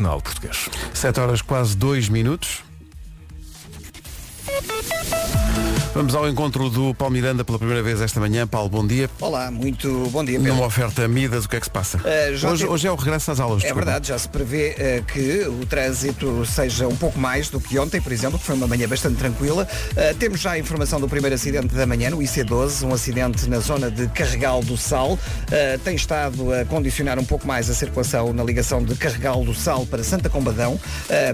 Nacional Português. 7 horas quase 2 minutos. Vamos ao encontro do Paulo Miranda pela primeira vez esta manhã. Paulo, bom dia. Olá, muito bom dia, Pedro. Numa oferta Midas, o que é que se passa? Já hoje, teve- hoje é o regresso às aulas. É desculpa. verdade, já se prevê eh, que o trânsito seja um pouco mais do que ontem, por exemplo, que foi uma manhã bastante tranquila. Eh, temos já a informação do primeiro acidente da manhã no IC12, um acidente na zona de Carregal do Sal. Tem estado a condicionar um pouco mais a circulação na ligação de Carregal do Sal para Santa Combadão.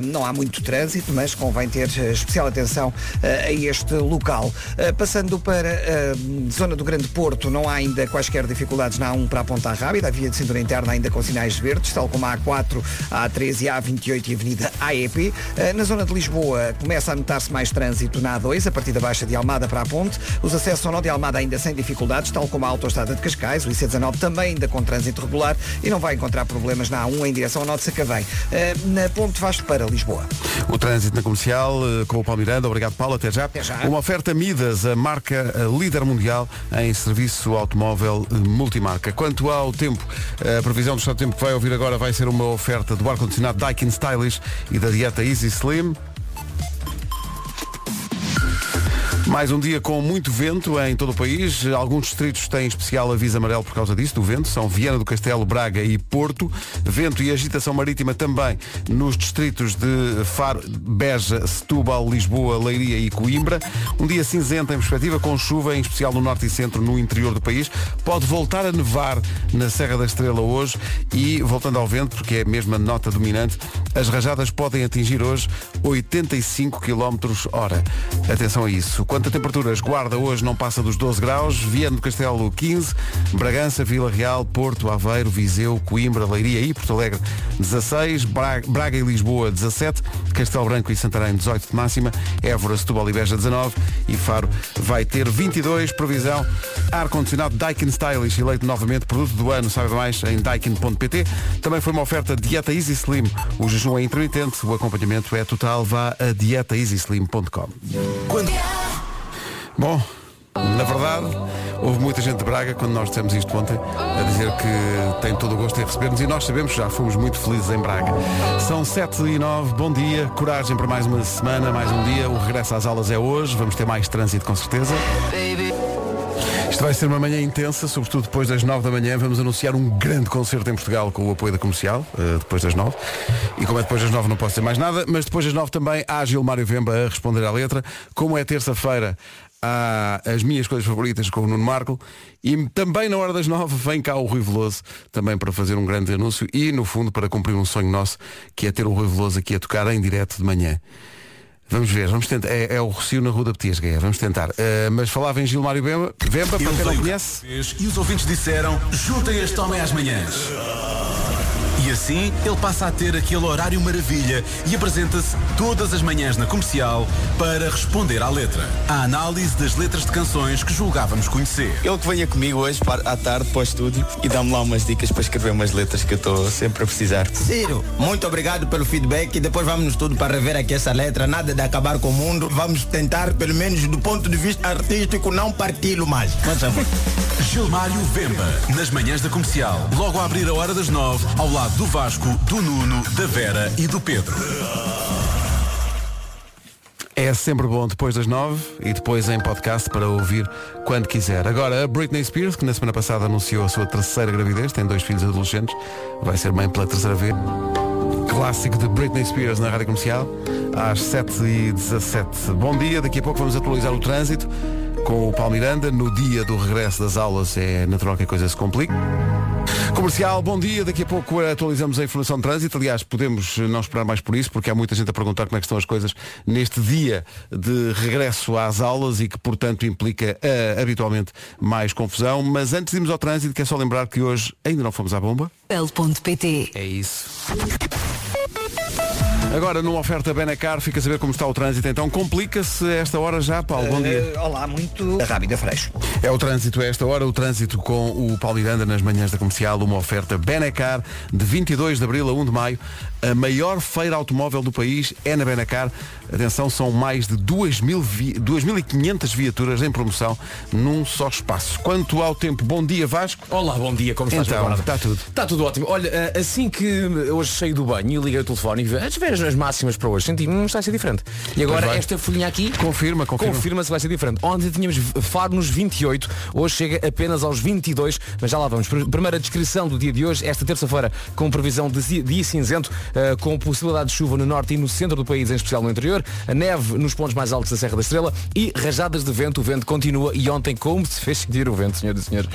Não há muito trânsito, mas convém ter especial atenção a este local. Eh, passando para a zona do Grande Porto, não há ainda quaisquer dificuldades na A1 para a Ponta Rábida, a via de cintura interna ainda com sinais verdes, tal como a A4, a A13 e a A28 e a Avenida AEP. Eh, Na zona de Lisboa começa a notar-se mais trânsito na A2, a partir da Baixa de Almada para a Ponte. Os acessos ao nó de Almada ainda sem dificuldades, tal como a Autostrada de Cascais, o IC19 também ainda com trânsito regular e não vai encontrar problemas na A1 em direção ao nó de Sacavém. Eh, Na Ponte Vasco para Lisboa. O trânsito na comercial eh, com o Paulo Miranda. Obrigado, Paulo. Até já. Até já. Uma oferta Midas, a marca líder mundial em serviço automóvel multimarca. Quanto ao tempo, a previsão do estado do tempo que vai ouvir agora vai ser uma oferta do ar-condicionado Daikin Stylish e da dieta Easy Slim. Mais um dia com muito vento em todo o país. Alguns distritos têm especial aviso amarelo por causa disso, do vento. São Viana do Castelo, Braga e Porto. Vento e agitação marítima também nos distritos de Faro, Beja, Setúbal, Lisboa, Leiria e Coimbra. Um dia cinzento em perspectiva, com chuva, em especial no norte e centro, no interior do país. Pode voltar a nevar na Serra da Estrela hoje e, voltando ao vento, porque é a mesma nota dominante, as rajadas podem atingir hoje 85 km hora. Atenção a isso. A temperaturas, Guarda hoje não passa dos 12 graus, Viana do Castelo 15, Bragança, Vila Real, Porto, Aveiro, Viseu, Coimbra, Leiria e Porto Alegre 16, Bra- Braga e Lisboa 17, Castelo Branco e Santarém 18 de máxima, Évora, Setúbal e Beja 19 e Faro vai ter 22, previsão, ar-condicionado Daikin Stylish eleito novamente produto do ano, sabe mais em daikin.pt. Também foi uma oferta Dieta Easy Slim, o jejum é intermitente, o acompanhamento é total, vá a dietaeasyslim.com. Quando... Bom, na verdade, houve muita gente de Braga, quando nós dissemos isto ontem, a dizer que tem todo o gosto em receber-nos e nós sabemos que já fomos muito felizes em Braga. São 7 e 9, bom dia, coragem para mais uma semana, mais um dia. O regresso às aulas é hoje, vamos ter mais trânsito com certeza. Isto vai ser uma manhã intensa, sobretudo depois das 9 da manhã. Vamos anunciar um grande concerto em Portugal com o apoio da comercial, eh, depois das 9. E como é depois das 9 não posso dizer mais nada, mas depois das 9 também há Gilmário Vemba a responder à letra. Como é terça-feira, há as minhas coisas favoritas com o Nuno Marco. E também na hora das 9 vem cá o Rui Veloso, também para fazer um grande anúncio e, no fundo, para cumprir um sonho nosso, que é ter o Rui Veloso aqui a tocar em direto de manhã. Vamos ver, vamos tentar. É, é o Rocio na Rua da Petiesga, é, vamos tentar. Eh, mas falava em Gilmário Vemba, Vemba para quem não conhece. E os ouvintes disseram, juntem este homem às manhãs. E assim ele passa a ter aquele horário maravilha e apresenta-se todas as manhãs na comercial para responder à letra. A análise das letras de canções que julgávamos conhecer. Ele que venha comigo hoje para- à tarde para o estúdio e dá-me lá umas dicas para escrever umas letras que eu estou sempre a precisar. Ciro, muito obrigado pelo feedback e depois vamos no estúdio para rever aqui essa letra, nada de acabar com o mundo. Vamos tentar, pelo menos do ponto de vista artístico, não parti-lo mais. Mas, amor, Gilmário Vemba, nas manhãs da comercial, logo a abrir a hora das nove, ao lado do Vasco, do Nuno, da Vera e do Pedro. É sempre bom depois das nove e depois em podcast para ouvir quando quiser. Agora, a Britney Spears, que na semana passada anunciou a sua terceira gravidez, tem dois filhos adolescentes, vai ser mãe pela terceira vez. Clássico de Britney Spears na rádio comercial, às 7h17. Bom dia, daqui a pouco vamos atualizar o trânsito com o Paulo Miranda. No dia do regresso das aulas é natural que a coisa se complique. Comercial, bom dia. Daqui a pouco atualizamos a informação de trânsito. Aliás, podemos não esperar mais por isso, porque há muita gente a perguntar como é que estão as coisas neste dia de regresso às aulas e que, portanto, implica eh, habitualmente mais confusão. Mas antes de irmos ao trânsito, quer só lembrar que hoje ainda não fomos à bomba. L.pt É isso. Agora, numa oferta Benacar, fica a saber como está o trânsito. Então, complica-se esta hora já, Paulo. Bom dia. Eh, olá, muito rápida, freixo. É o trânsito a esta hora, o trânsito com o Paulo Miranda nas manhãs da comercial, uma oferta Benacar de 22 de abril a 1 de maio A maior feira automóvel do país é na Benacar. Atenção, são mais de 2.000 vi- 2.500 viaturas em promoção num só espaço. Quanto ao tempo, bom dia Vasco. Olá, bom dia, como estás, Então, está tudo. Está tudo ótimo. Olha, eh, assim que hoje saí do banho e liguei o telefone e vi as ver as máximas para hoje, senti não está a ser diferente. E agora esta folhinha aqui Confirma, confirma. confirma-se que vai ser diferente. Ontem tínhamos Faro nos 28, hoje chega apenas aos 22, mas já lá vamos. Pr- Primeira descrição do dia de hoje, esta terça-feira, com previsão de di- dia cinzento, eh, com possibilidade de chuva no norte e no centro do país, em especial no interior, a neve nos pontos mais altos da Serra da Estrela e rajadas de vento. O vento continua e ontem como se fez sentir o vento, senhoras e senhores.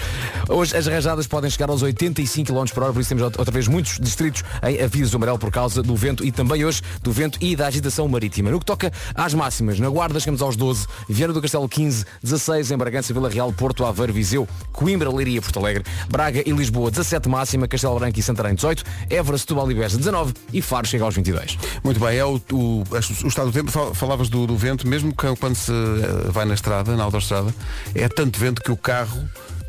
Hoje as rajadas podem chegar aos 85 km por hora, por isso temos outra vez muitos distritos em aviso amarelo por causa do vento e também hoje do vento e da agitação marítima. No que toca às máximas, na Guarda chegamos aos 12, Viana do Castelo 15, 16 em Bragança, Vila Real, Porto, Aveiro, Viseu, Coimbra, Leiria, Porto Alegre, Braga e Lisboa 17 máxima, Castelo Branco e Santarém 18, Évora, Setúbal e Beja 19 e Faro chega aos 22. Muito bem, é o, o, o estado do tempo, Fal- falavas do, do vento, mesmo que quando se eh, vai na estrada, na autoestrada, é tanto vento que o carro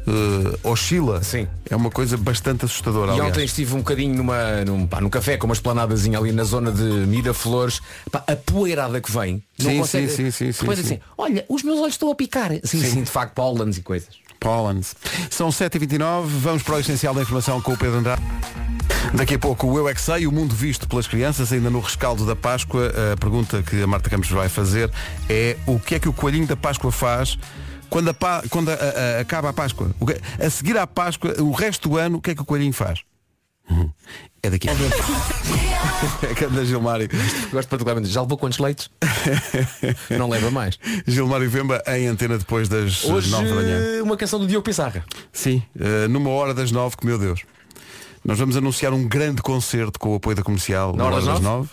eh, oscila. Sim. É uma coisa bastante assustadora. E aliás. ontem estive um bocadinho numa, num, pá, num café com uma esplanadazinha ali na zona de Miraflores. Pá, a poeirada que vem. não Sim, consegue- sim, sim, sim, sim, Depois sim. assim, olha, os meus olhos estão a picar. Sim, sim, de facto, pólenes e coisas. Pollens. São 7h29, vamos para o essencial da informação com o Pedro Andrade. Daqui a pouco o Eu é que Sei, o mundo visto pelas crianças, ainda no rescaldo da Páscoa. A pergunta que a Marta Campos vai fazer é o que é que o coelhinho da Páscoa faz quando, a quando a- a- acaba a Páscoa? A seguir à Páscoa, o resto do ano, o que é que o coelhinho faz? É daqui. É Canda é é Gilmário. Gosto particularmente. Já levou quantos leitos? Não leva mais. Gilmário Vemba em antena depois das Hoje, 9 da manhã. Uma canção do Diogo Pissarra. Sim, eh, numa hora das 9, que meu Deus. Nós vamos anunciar um grande concerto com o apoio da comercial na, hora, das 9. 9.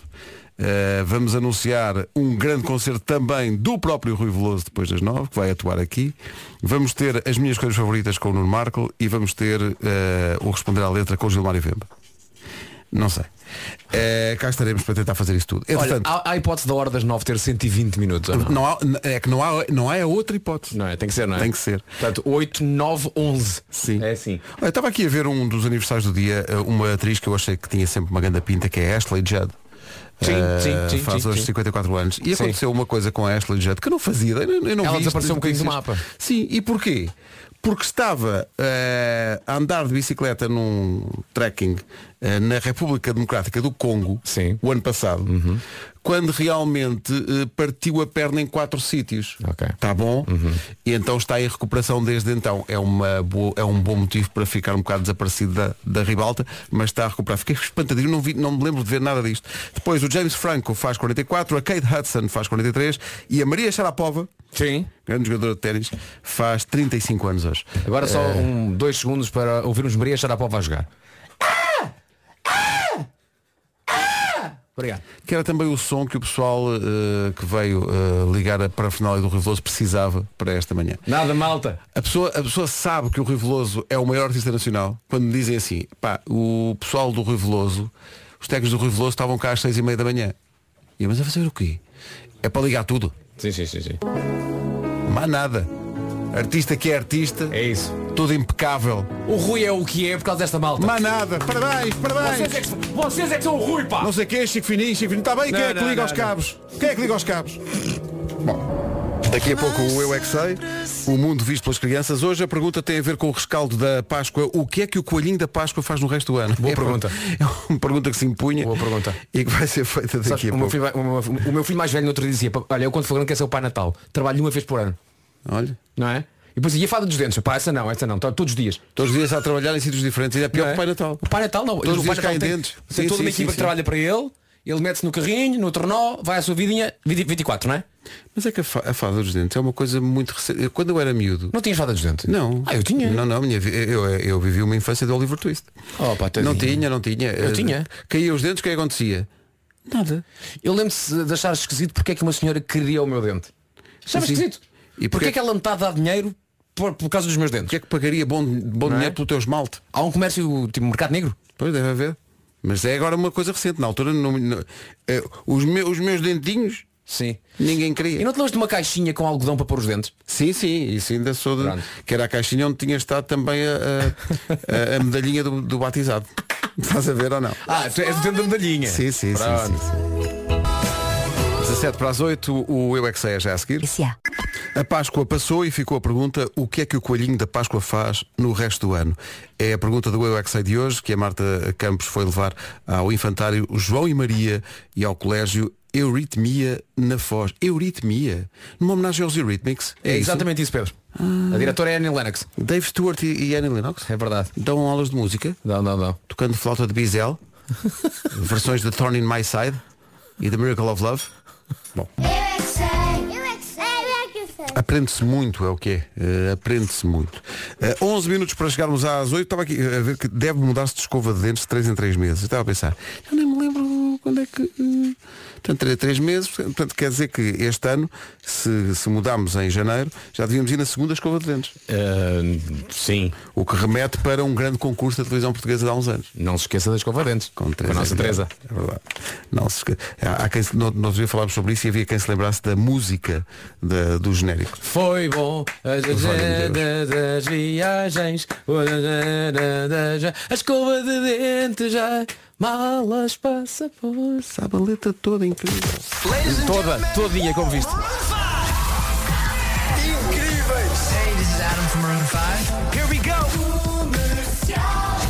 Eh, vamos anunciar um grande concerto também do próprio Rui Veloso depois das nove, que vai atuar aqui. Vamos ter as minhas coisas favoritas com o Nuno Marco e vamos ter uh, o Responder à Letra com o Gilmário Vemba. Não sei. É, cá estaremos para tentar fazer isso tudo. Olha, há, há hipótese da hora das 9 ter 120 minutos. Não? não? há, é que não há, não há é outra hipótese. Não é? Tem que ser, não é? Tem que ser. Portanto, 8, 9, 11. Sim. É assim. Olha, estava aqui a ver um dos aniversários do dia, uma atriz que eu achei que tinha sempre uma grande pinta, que é Ashley Judd. Sim, Eh, sim, sim, faz sim, hoje sim. 54 anos. E aconteceu uma coisa com a Ashley Judd que eu não fazia. Eu, não- eu não Ela vi isto desapareceu um nas bocadinho do mapa. Sim, e porquê? Porque estava eh, a andar de bicicleta num trekking na República Democrática do Congo Sim. Uhum. o ano passado, quando realmente eh, partiu a perna em quatro sítios. Ok. Está bom? E então está em recuperação desde então. É, uma boa, é um bom motivo para ficar um bocado desaparecido da, da ribalta, mas está a recuperar. Fiquei espantadinho, não, vi, não me lembro de ver nada disto. Depois o James Franco faz 44, a Kate Hudson faz 43 e a Maria Sharapova, Sim. grande jogadora de ténis, faz 35 anos hoje. Agora só Eh, um, dois segundos para ouvirmos Maria Sharapova a jogar. Obrigado. Que era também o som que o pessoal eh, que veio eh, ligar a parafernália do Rui Veloso precisava para esta manhã. Nada, malta. A pessoa, a pessoa sabe que o Rui Veloso é o maior artista nacional quando me dizem assim, pá, o pessoal do Rui Veloso, os técnicos do Rui Veloso estavam cá às seis e meia da manhã. E eu, mas a fazer o quê? É para ligar tudo. Sim, sim, sim, sim. Mais nada. Artista que é artista, É isso. tudo impecável. O Rui é o que é por causa desta malta. Mais nada. Parabéns, parabéns. Vocês é, que, são- vocês é que são o Rui, pá! Não sei quem, Chico Fininho, Chico Fininho. Está bem, quem Não, é que não, liga não, aos não. cabos? Quem é que liga aos cabos? Bom, daqui a pouco o Eu É Que Sei, o mundo visto pelas crianças. Hoje a pergunta tem a ver com o rescaldo da Páscoa. O que é que o coelhinho da Páscoa faz no resto do ano? Boa é, pergunta. É uma pergunta que se impunha. Boa pergunta. E que vai ser feita daqui Sabes, a o, meu pouco. filho, o, meu, o meu filho mais velho no outro dia dizia, "Pá, olha, eu quando for grande quero ser o Pai Natal. Trabalho uma vez por ano. Olha, Não é? E depois ia a fada dos dentes. Pá, essa não, essa não. Todos os dias. todos os dias a trabalhar em sítios diferentes. E é pior Não que o Pai Natal. O Pai Natal não. Todos os dias caem tem, dentes. tem Sim, toda uma sim, equipa sim, que trabalha para ele. Ele mete-se no carrinho, no trenó, vai à sua vidinha, 20 24, não é? Mas é que a, fa- a fada dos dentes é uma coisa muito recente. Quando eu era miúdo. Não tinhas fada dos dentes? Não. Ah, eu tinha. Não, não, minha, eu, eu vivi uma infância de Oliver Twist. Oh, pá, não tinha, não tinha. Eu Eh, tinha. Caía os dentes, o que é que acontecia? Nada. Eu lembro-se de achar esquisito porque é que uma senhora queria o meu dente. Achava esquisito. E E porque é que ela me está a dar dinheiro por, por causa dos meus dentes? O que é que pagaria bom, bom Não é? dinheiro pelo teu esmalte? Há um comércio tipo mercado negro? Pois deve haver. Mas é agora uma coisa recente. Na altura, não- não- eh, os, meus, os meus dentinhos, Sim. ninguém E queria. não te lembras de uma caixinha com algodão para pôr os dentes? Sim, sim, isso ainda sou de. Pronto. Que era a caixinha onde tinha estado também a, a- a- medalhinha do, do batizado. Estás a ver ou não? Ah, tu és o tempo da medalhinha. Sim, sim, sim, Pronto. sim, sim. 17 para as 8, o Eu é que sei é já a seguir. S.A. A Páscoa passou e ficou a pergunta o que é que o coelhinho da Páscoa faz no resto do ano? É a pergunta do Eu é que sei de hoje, que a Marta Campos foi levar ao infantário João e Maria e ao colégio Euritmia na Foz. Euritmia? Numa homenagem aos Eurythmics? É exatamente isso, Pedro. A diretora é Annie Lennox. Dave Stewart e, e Annie Lennox É verdade. dão aulas de música, Não, não, não. tocando flauta de bisel, versões de Thorn in My Side e The Miracle of Love. Bom, Eu é que sei, eu é que sei, eu é que sei. Aprende-se muito, é o quê? Eh, Aprende-se muito. Eh, 11 minutos para chegarmos às 8. Estava aqui a ver que deve mudar-se de escova de dentes de 3 em 3 meses. Estava a pensar, eu nem me lembro quando é que. eh, Portanto, 3 meses, portanto, quer dizer que este ano, se, se mudarmos em janeiro, já devíamos ir na segunda escova de dentes. Eh, sim. O que remete para um grande concurso da televisão portuguesa de há uns anos. Não se esqueça da escova de dentes. Com, Com a nossa. Teresa. É verdade. Não se esque... Há há quem. Nós nós dia falámos sobre isso e havia quem se lembrasse da música da- do genérico. Foi bom as das viagens A escova de dentes já Malas, passaportes Sabe a letra toda incrível. Toda, todinha como viste.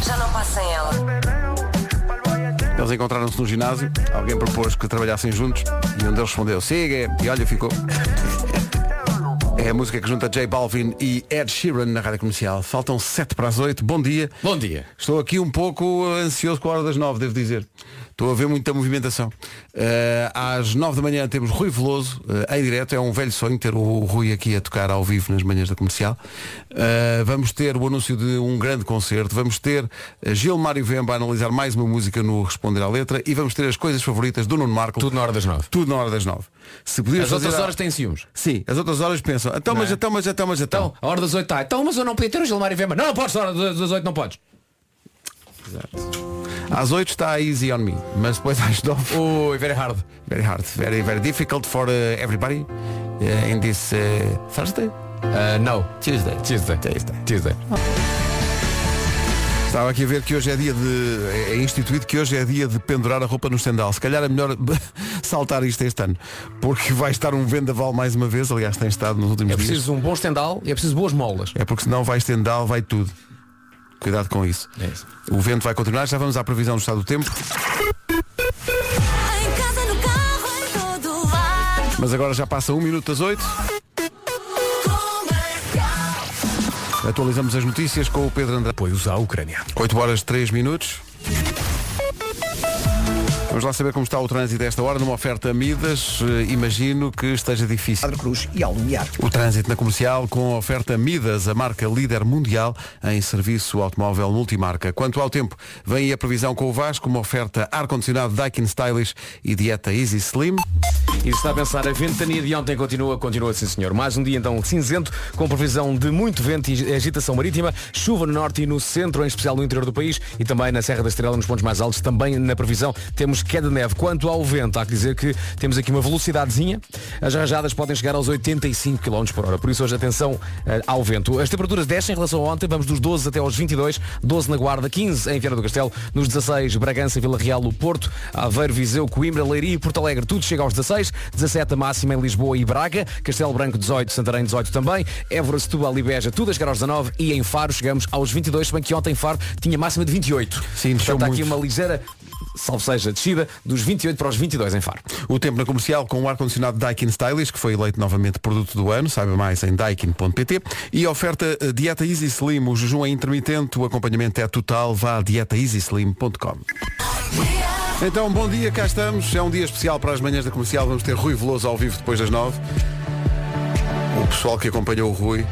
Já não passa sem ela. Eles encontraram-se no ginásio, alguém propôs que trabalhassem juntos. E um deles respondeu, siga, e olha, ficou. É a música que junta J Balvin e Ed Sheeran na rádio comercial. Faltam 7 para as 8. Bom dia. Bom dia Estou aqui um pouco ansioso com a hora das 9, devo dizer. Estou a ver muita movimentação. Eh, às 9 da manhã temos Rui Veloso, eh, em direto. É um velho sonho ter o Rui aqui a tocar ao vivo nas manhãs da comercial. Eh, vamos ter o anúncio de um grande concerto. Vamos ter Gilmário Vemba a analisar mais uma música no Responder à Letra. E vamos ter as coisas favoritas do Nuno Marco. Tudo na hora das nove Tudo na hora das 9. Se podias As outras a- horas têm ciúmes Sim, as outras horas pensam, então, mas, é? então, mas, então, mas, então. Então, a hora das oito está Então, mas eu não podia ter o Gilmar e Vemba Não, não podes, a hora das das oito não podes Às 8 está Easy on Me, mas depois às 9 Ui, very hard Very hard, very, very difficult for uh, everybody uh, in this uh, Thursday? uh, No Tuesday. Tuesday Tuesday. Tuesday Estava aqui a ver que hoje é dia de. É instituído que hoje é dia de pendurar a roupa no estendal. Se calhar é melhor saltar isto este ano. Porque vai estar um vendaval mais uma vez, aliás tem estado nos últimos É dias. preciso um bom estendal e é preciso boas molas É porque senão vai estendal, vai tudo. Cuidado com isso. É isso. O vento vai continuar, já vamos à previsão do estado do tempo. Em casa, no carro, em todo lado. Mas agora já passa um minuto das 8. Atualizamos as notícias com o Pedro André. Apoios à Ucrânia 8 horas 3 minutos. Vamos lá saber como está o trânsito a esta hora, numa oferta Midas. Eh, imagino que esteja difícil. Padre Cruz e ao Lumiar. O trânsito na comercial com a oferta Midas, a marca líder mundial em serviço automóvel multimarca. Quanto ao tempo, vem aí a previsão com o Vasco, uma oferta ar-condicionado Daikin Stylish e dieta Easy Slim. E se está a pensar, a ventania de ontem continua, continua sim senhor. Mais um dia então cinzento, com previsão de muito vento e agitação marítima, chuva no norte e no centro, em especial no interior do país, e também na Serra da Estrela, nos pontos mais altos, também na previsão temos queda de neve. Quanto ao vento, há que dizer que temos aqui uma velocidadezinha, as rajadas podem chegar aos 85 km por hora, por isso hoje atenção eh, ao vento. As temperaturas descem em relação a ontem, vamos dos 12 até aos 22, 12 na Guarda, 15 em Viana do Castelo, nos 16 Bragança, Vila Real, o Porto, Aveiro, Viseu, Coimbra, Leiria e Porto Alegre, tudo chega aos 16, 17 a máxima em Lisboa e Braga, Castelo Branco 18, Santarém 18 também, Évora, Setúbal e Beja, tudo a chegar aos 19 e em Faro chegamos aos 22, se bem que ontem Faro tinha máxima de 28. Sim, Portanto, há aqui uma ligeira, salvo seja, descida dos 28 para os 22 em Faro. O tempo na comercial com o ar-condicionado Daikin Stylish, que foi eleito novamente produto do ano, saiba mais em daikin.pt. E oferta eh, Dieta Easy Slim, o jejum é intermitente, o acompanhamento é total, vá a dietaeasyslim.com. Então, bom dia, cá estamos. É um dia especial para as manhãs da comercial. Vamos ter Rui Veloso ao vivo depois das nove. O pessoal que acompanhou o Rui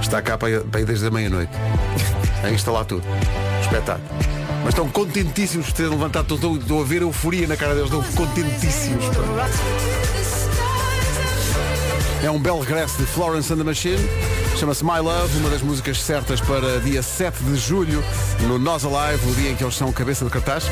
está cá para ir desde a meia-noite. A instalar tudo. Espetáculo. Mas estão contentíssimos por terem levantado. Estou, estou a ver euforia na cara deles. Estão contentíssimos. É um belo regresso de Florence and the Machine. Chama-se My Love, uma das músicas certas para dia 7 de julho, no Nós Alive, o dia em que eles são cabeça de cartaz.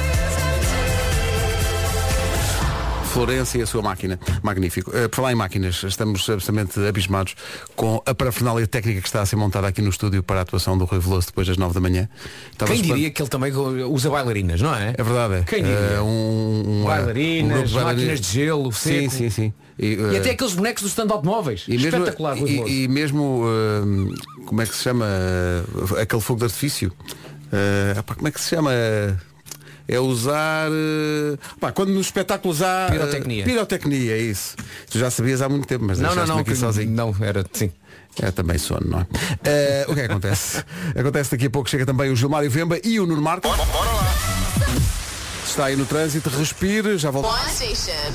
Florença e a sua máquina. Magnífico. Uh, por falar em máquinas, estamos absolutamente abismados com a parafernália técnica que está a ser montada aqui no estúdio para a atuação do Rui Veloso depois das 9 da manhã. Estava Quem diria que ele também usa bailarinas, não é? É verdade. Quem diria? Uh, um, um, Bailarinas, grupo de máquinas de gelo, Sim, seco. sim, sim. E, E uh, até aqueles bonecos do stand automóveis. e mesmo, Espetacular, Rui Veloso. e, e mesmo como é que se chama aquele fogo de artifício? Uh, como é que se chama? É usar uh, pá, quando nos espetáculos há uh, Pirotecnia. pirotecnia, é isso. Tu já sabias há muito tempo, mas Não, não, não, aqui que- sozinho. não, era sim. É também sono, não é? Eh, o que é que acontece? acontece daqui a pouco chega também o Gilmário Vemba e o Nuno Marco. Está aí no trânsito, respire, já volto.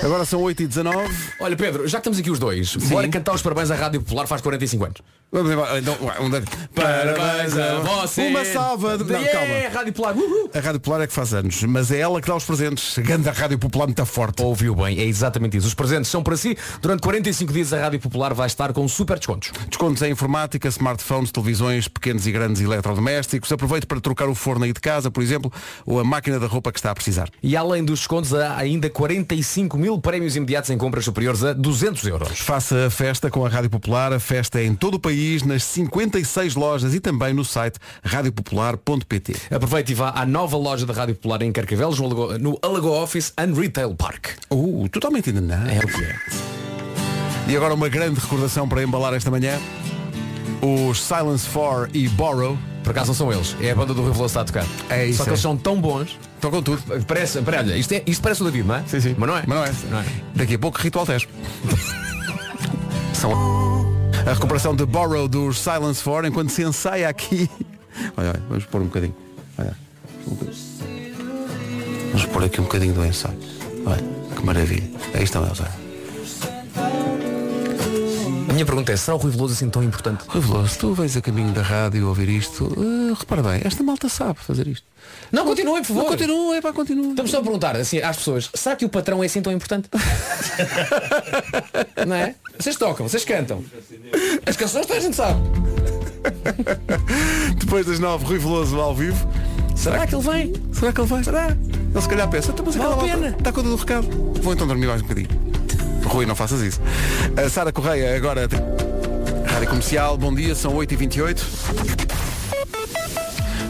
Agora são 8h19. Olha Pedro, já que estamos aqui os dois, bora cantar os parabéns à Rádio Popular faz 45 anos. Vamos embora. Então, um de- Parabéns a você. Uma salva de. Não, Yeah, calma. Rádio Popular. Uhul. A Rádio Popular é que faz anos, mas é ela que dá os presentes. Ganda Rádio Popular muito forte. Ouviu bem, é exatamente isso. Os presentes são para si. Durante 45 dias a Rádio Popular vai estar com super descontos. Descontos em informática, smartphones, televisões, pequenos e grandes eletrodomésticos. Aproveite para trocar o forno aí de casa, por exemplo, ou a máquina da roupa que está a precisar. E além dos descontos, há ainda 45 mil prémios imediatos em compras superiores a 200 euros. Faça a festa com a Rádio Popular. A festa é em todo o país, nas 56 lojas e também no site radiopopular.pt. Aproveite e vá à nova loja da Rádio Popular em Carcavelos, no Alago, no Alago Office and Retail Park. Uh, totalmente ainda não. É o que é. E agora uma grande recordação para embalar esta manhã. Os Silence 4 e Borrow Por acaso não são eles, é a banda do Veloso que está a tocar. É isso, Só que é. eles são tão bons. tocam tudo. Parece, pera, olha, isto, é, isto parece o David, não é? Sim, sim. Mas não é. Mas não é. Não é. Daqui a pouco ritual teste. São a recuperação de Borrow dos Silence 4 enquanto se ensaia aqui. Olha, olha, vamos pôr um bocadinho. Olha. Vamos pôr aqui um bocadinho do ensaio. Olha, que maravilha. Aí estão eles. olha. A minha pergunta é, será o Rui Veloso assim tão importante? Rui Veloso, tu vens a caminho da rádio ouvir isto. eh, repara bem, esta malta sabe fazer isto. Não, continuem, por favor. Não, continua, é pá, continua. Estamos só a perguntar assim, às pessoas, será que o patrão é assim tão importante? não é? Vocês tocam, vocês cantam. As canções toda a gente sabe. Depois das nove, Rui Veloso ao vivo. Será que ele vem? Será que ele vai? Será? Ele se calhar pensa, "Então, mas aquela pena." Está conta do recado. Vou então dormir mais um bocadinho. Rui, não faças isso. A Sara Correia, agora. Rádio Comercial, bom dia, são 8h28.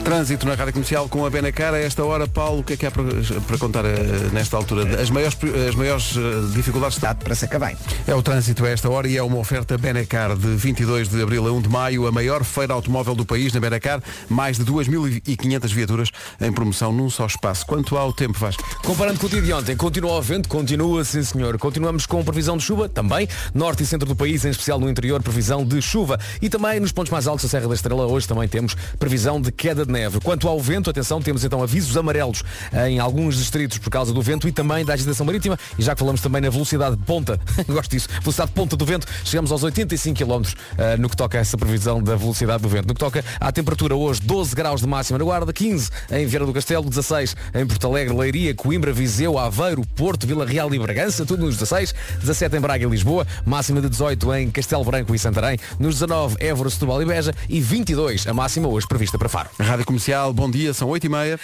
Trânsito na Rádio Comercial com a Benacar. A esta hora, Paulo, o que é que há para, para contar eh, nesta altura? As maiores, as maiores eh, dificuldades Dado para Sacavém. é o trânsito a esta hora e é uma oferta Benacar de 22 de abril a 1 de maio, a maior feira automóvel do país na Benacar, mais de 2.500 viaturas em promoção num só espaço. Quanto ao tempo, vais? Comparando com o dia de ontem, continua o vento, continua, sim senhor. Continuamos com previsão de chuva, também. Norte e centro do país, em especial no interior, previsão de chuva. E também nos pontos mais altos da Serra da Estrela, hoje também temos previsão de queda de neve. Quanto ao vento, atenção, temos então avisos amarelos em alguns distritos por causa do vento e também da agitação marítima. E já que falamos também na velocidade de ponta, gosto disso, velocidade de ponta do vento, chegamos aos 85 km eh, no que toca a essa previsão da velocidade do vento. No que toca à temperatura hoje, 12 graus de máxima na Guarda, 15 em Vieira do Castelo, 16 em Porto Alegre, Leiria, Coimbra, Viseu, Aveiro, Porto, Vila Real e Bragança, tudo nos 16, 17 em Braga e Lisboa, máxima de 18 em Castelo Branco e Santarém, nos 19 Évora, Setúbal e Beja e 22 a máxima hoje prevista para Faro. Rádio Comercial, bom dia, são 8h30.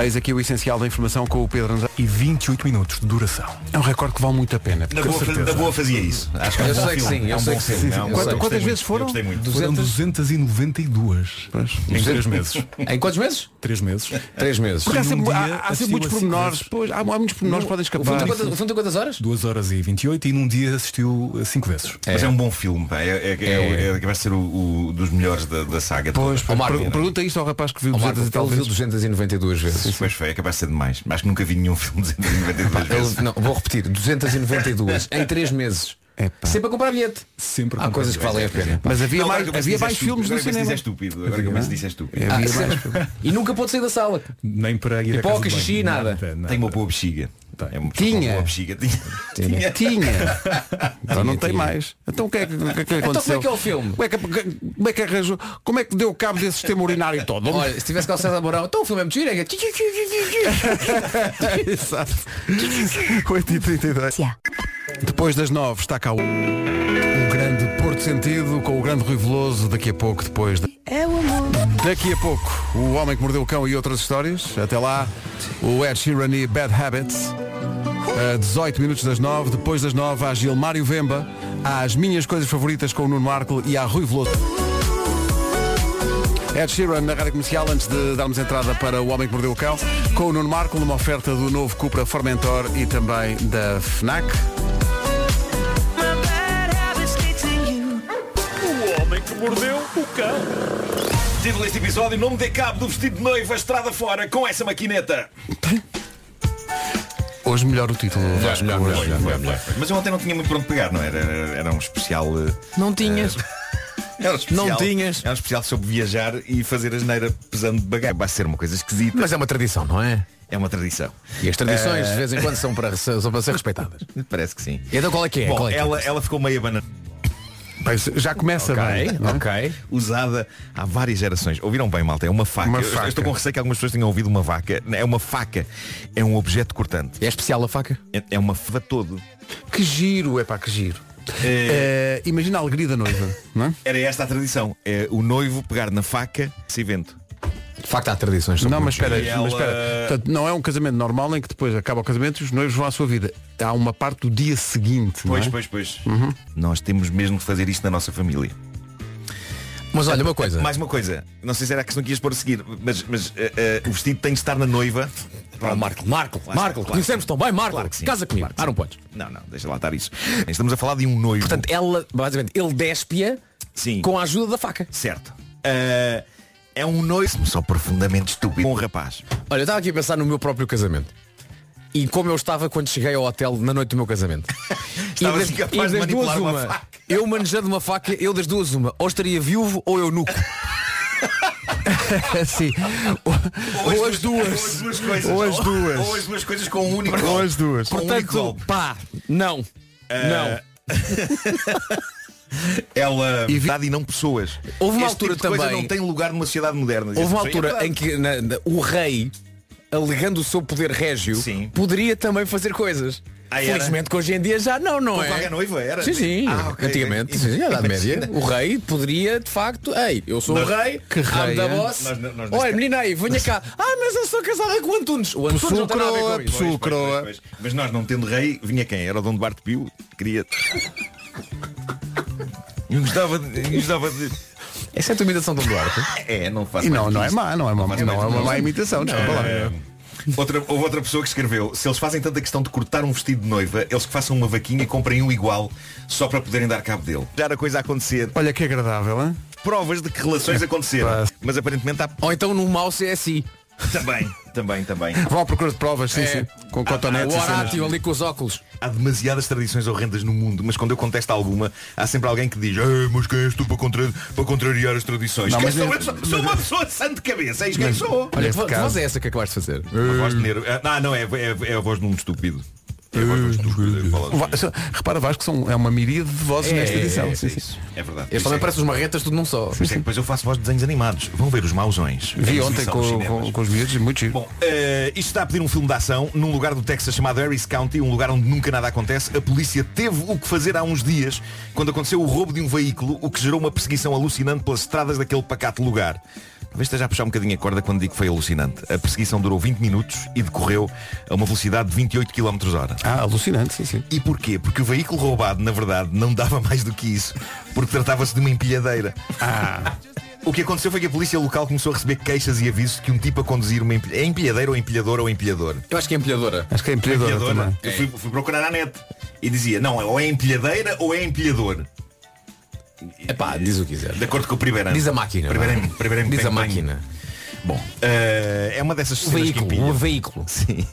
Eis aqui o essencial da informação com o Pedro. E 28 minutos de duração. É um recorde que vale muito a pena. Na boa, na boa fazia isso. Acho que é um Eu bom sei que sim, eu é um sei que sim. Sim, É um sim. bom- Quantas vezes muito, foram? Foram 292 Pois. em 3 meses. Em quantos meses? 3 meses. Três meses. Porque há sempre, dia há, há sempre muitos pormenores. Pois, há, há muitos pormenores que podem escapar. o filme tem quantas horas? 2 horas e 28 e num dia assistiu 5 vezes. Mas é um bom filme. É, é, é, é, vai ser o, o dos melhores da, da saga. Pois, toda. Marco, per- pergunta isto ao rapaz que viu Ó, 200 Marco, e tal ele viu vezes. 292 vezes. Pois foi, é capaz de ser demais. Acho que nunca vi nenhum filme de 292 vezes. Ele- não, vou repetir, 292 em 3 meses. Epá. Sempre a comprar bilhete. Sempre Há coisas que valem a pena. Mas havia Não, mais, agora havia é mais estúpido. filmes no Agora cinema. é estúpido. Agora que Havia, isso é estúpido. Ah, filmes. E nunca pode sair da sala. Nem para ir a Pipoca, casa de banho. xixi, nada. Tem uma boa bexiga. É uma pessoa com Tinha. boa bexiga. Tinha. Tinha. Agora não tem tinha. mais. Então o que é que, o que, é que Então aconteceu? como é que é o filme? Como é que, como é que arranjou? Como é que deu cabo desse sistema urinário todo? Olha, se tivesse com o César Mourão, então o filme é muito giro. é que- Exato. 8h32. Depois das 9 está cá o, Sentido com o grande Rui Veloso daqui a pouco depois. Da... É o amor. Daqui a pouco, o Homem que Mordeu o Cão e outras histórias. Até lá, o Ed Sheeran e Bad Habits. A 18 minutos das 9, depois das 9, há Gilmário Vemba, as minhas coisas favoritas com o Nuno Marco e há Rui Veloso. Ed Sheeran na rádio comercial, antes de darmos entrada para o Homem que Mordeu o Cão, com o Nuno Marco, numa oferta do novo Cupra Formentor e também da FNAC. Mordeu o cão. Título deste episódio, não me dê cabo do vestido de noiva estrada fora com essa maquineta. Hoje melhor o título. Melhor, melhor, melhor, melhor, melhor. Mas eu ontem não tinha muito para onde pegar, não era? Era, era um especial. eh, Não tinhas. Era um especial, Não tinhas. Era um especial sobre viajar e fazer a geneira pesando de bagagem. Vai ser uma coisa esquisita. Mas é uma tradição, não é? É uma tradição. E as tradições Eh, de vez em quando são para, são para ser respeitadas. Parece que sim. Então qual é que é? Bom, Qual é que é? ela, ela ficou meia banana. Pois, Já começa Ok, bem. não é? ok. Usada há várias gerações. Ouviram bem, malta? É uma faca. Uma Eu- eu faca. estou com receio que algumas pessoas tenham ouvido uma vaca. É uma faca. É um objeto cortante. É especial a faca? É, é uma fava todo. Que giro, é pá, que giro. Eh, imagina a alegria da noiva, não é? Era esta a tradição. É o noivo pegar na faca esse evento. De facto há tradições. Não, mas espera, E mas ela- espera. Portanto, não é um casamento normal em que depois acaba o casamento e os noivos vão à sua vida. Há uma parte do dia seguinte. não Pois, é? pois, pois. Nós temos mesmo de fazer isto na nossa família. Mas olha uma coisa. Mais uma coisa. Não sei se era a questão que ias pôr a seguir, mas, mas eh, eh, o vestido tem de estar na noiva. Oh, Marco, Marco, Lá está, Marco, claro. conhecemos tão bem, Marco. Claro que. Casa comigo. Claro que ah, não podes. Não, não, deixa lá estar isso. Estamos a falar de um noivo. Portanto, ela, basicamente, ele despe-a Sim. com a ajuda da faca. Certo. Eh, é um noivo só profundamente estúpido. Um rapaz. Olha, eu estava aqui a pensar no meu próprio casamento. E como eu estava quando cheguei ao hotel na noite do meu casamento. Estavas das, de das duas uma uma. Eu manejando uma faca, eu das duas uma. Ou estaria viúvo ou eu nuco. Sim. Ou, ou as duas. Ou as duas coisas. Ou as duas. Ou as duas coisas com um único Ou as duas. Um Portanto, golpe. pá, não. Eh, Não. Ela verdade e não pessoas. Houve uma Este altura tipo de coisa também- não tem lugar numa sociedade moderna. Houve uma é altura verdade. em que na- na- o rei, alegando o seu poder régio, Sim. poderia também fazer coisas. Ah? Felizmente que hoje em dia já não, não Com é? qualquer noiva, era? Sim, sim. Ah, ok. Antigamente, sim, na Idade. Média, o rei poderia, de facto, ei, eu sou Nós- o rei, Que rei, é? boss. Nós- nós- nós- Olha, menina aí, venha cá. Ah, mas eu sou casada com o Antunes. O Antunes não tem nada a ver com Pois, isso. pois. Pois, pois, Croa. Mas nós não tendo rei, vinha quem? Era o Dom Duarte Pio? Queria. Eu gostava de. eu gostava de... Essa é a tua imitação do Duarte. É, não faço E não, não é má, não é má, não é uma má imitação, desculpa lá. Eh, Outra, houve outra pessoa que escreveu Se eles fazem tanta questão de cortar um vestido de noiva Eles que façam uma vaquinha e comprem um igual Só para poderem dar cabo dele Já era coisa a acontecer Olha que agradável, hein? Provas de que relações aconteceram Pá. Mas aparentemente há Ou então no mouse é assim. Também, também, também Vão à procura de provas, sim, É. sim. Com O cotonetes e cenas. Horácio ali com os óculos. Há demasiadas tradições horrendas no mundo Mas quando eu contesto alguma Há sempre alguém que diz "Ei, Mas quem és tu para, contra... para contrariar as tradições? Não, Quem mas sou, é- eu? sou, sou uma pessoa de santo de cabeça É isso quem sou Olha, que voz é essa que acabaste de fazer? Uma voz de nervo. Ah, não, não, é, é, é a voz de um estúpido Assim. Repara, Vasco, são, é uma miríade de vozes É, nesta é, edição. é, sim, É sim. isso, é verdade Este também é- parece os marretas, tudo num só. Por isso é depois eu faço voz de desenhos animados. Vão ver os mausões. Vi ontem com, com, com os miúdos, muito giro. Bom, eh, isto está a pedir um filme de ação num lugar do Texas chamado Harris County, um lugar onde nunca nada acontece. A polícia teve o que fazer há uns dias quando aconteceu o roubo de um veículo, o que gerou uma perseguição alucinante pelas estradas daquele pacato lugar. Talvez esteja a puxar um bocadinho a corda quando digo que foi alucinante. A perseguição durou 20 minutos e decorreu a uma velocidade de 28 km hora. Ah, alucinante, sim, sim. E porquê? Porque o veículo roubado, na verdade, não dava mais do que isso, porque tratava-se de uma empilhadeira. Ah. O que aconteceu foi que a polícia local começou a receber queixas e avisos de que um tipo a conduzir uma empilhadeira... É empilhadeira ou empilhador ou empilhador? Eu acho que é empilhadora. Acho que é empilhadora Empilhadora. Eu fui, fui procurar na net e dizia, não, ou é empilhadeira ou é empilhador. É pá, diz o que quiser. De acordo com o primeiro ano. Diz a máquina. Primeiro primeiro Diz que a máquina. Bom, eh, é uma dessas cenas que veículo, empilham. o veículo. Sim.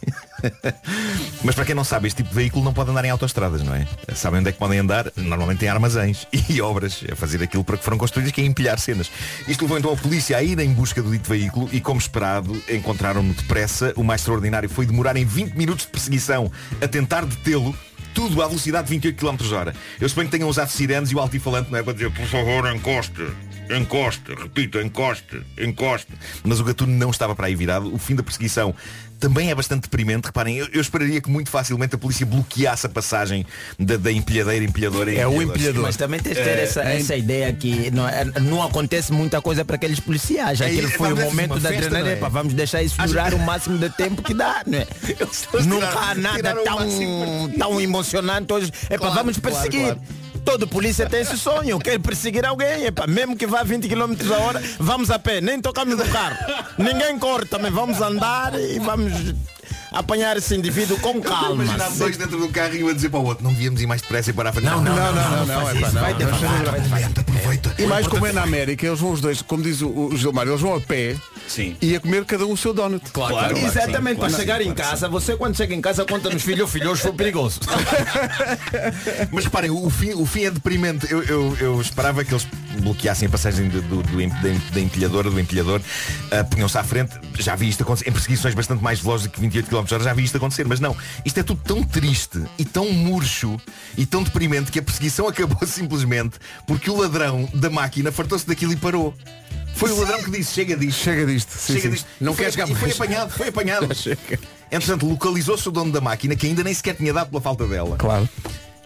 Mas para quem não sabe, este tipo de veículo não pode andar em autoestradas, não é? Sabem onde é que podem andar? Normalmente em armazéns e obras, a fazer aquilo para que foram construídas, que é empilhar cenas. Isto levou então a polícia a ir em busca do dito veículo e, como esperado, encontraram-no depressa. O mais extraordinário foi demorar em 20 minutos de perseguição a tentar detê-lo. Tudo à velocidade de 28 km hora. Eu suponho que tenham usado sirenes e o altifalante não é para dizer, por favor, encoste. Encosta, repito, encosta, encosta. Mas o gatuno não estava para aí virado. O fim da perseguição também é bastante deprimente. Reparem, eu, eu esperaria que muito facilmente a polícia bloqueasse a passagem da, da empilhadeira, empilhadora em empilhador. Mas também tens de ter Eh, essa, em- essa ideia que não, é- não acontece muita coisa para aqueles policiais. É, Aquele é, foi o momento da festa, adrenalina. é? Epá, vamos deixar isso Acho- durar o máximo de tempo que dá. Não é? Nunca há nada o tão, tão emocionante hoje. Epá, Claro, vamos claro, perseguir. claro. Todo polícia tem esse sonho, quer perseguir alguém, epá, mesmo que vá 20 km a hora, vamos a pé, nem tocamos no carro. Ninguém corre também, vamos andar e vamos apanhar esse indivíduo com calma. Imaginar dois dentro do carro e um a dizer para o outro, não devíamos ir mais depressa e parar a frente. Não, não, Não, não, não, é isso, não. Aproveita. E mais como é na América, eles vão os dois, como diz o, Gilmar, eles vão a pé Sim. e a comer cada um o seu donut. Claro, Claro, claro. Exatamente, Claro, para sim, chegar em claro, casa, você quando chega em casa conta nos filhos, filho, hoje foi perigoso. Mas reparem, o fim, o fim é deprimente. Eu, eu, eu esperava que eles bloqueassem a passagem do, do, do da, em- da empilhadora, do empilhador, ah, punham-se à frente. Já vi isto acontecer em perseguições bastante mais velozes do que 28 km h já vi isto acontecer, mas não. Isto é tudo tão triste e tão murcho e tão deprimente que a perseguição acabou simplesmente porque o ladrão da máquina fartou-se daquilo e parou. Foi o ladrão que disse, chega disto. Chega disto. Sim, Chega sim. disto. Não foi- quer jogar e foi apanhado, foi apanhado. Entretanto, localizou-se o dono da máquina que ainda nem sequer tinha dado pela falta dela. Claro.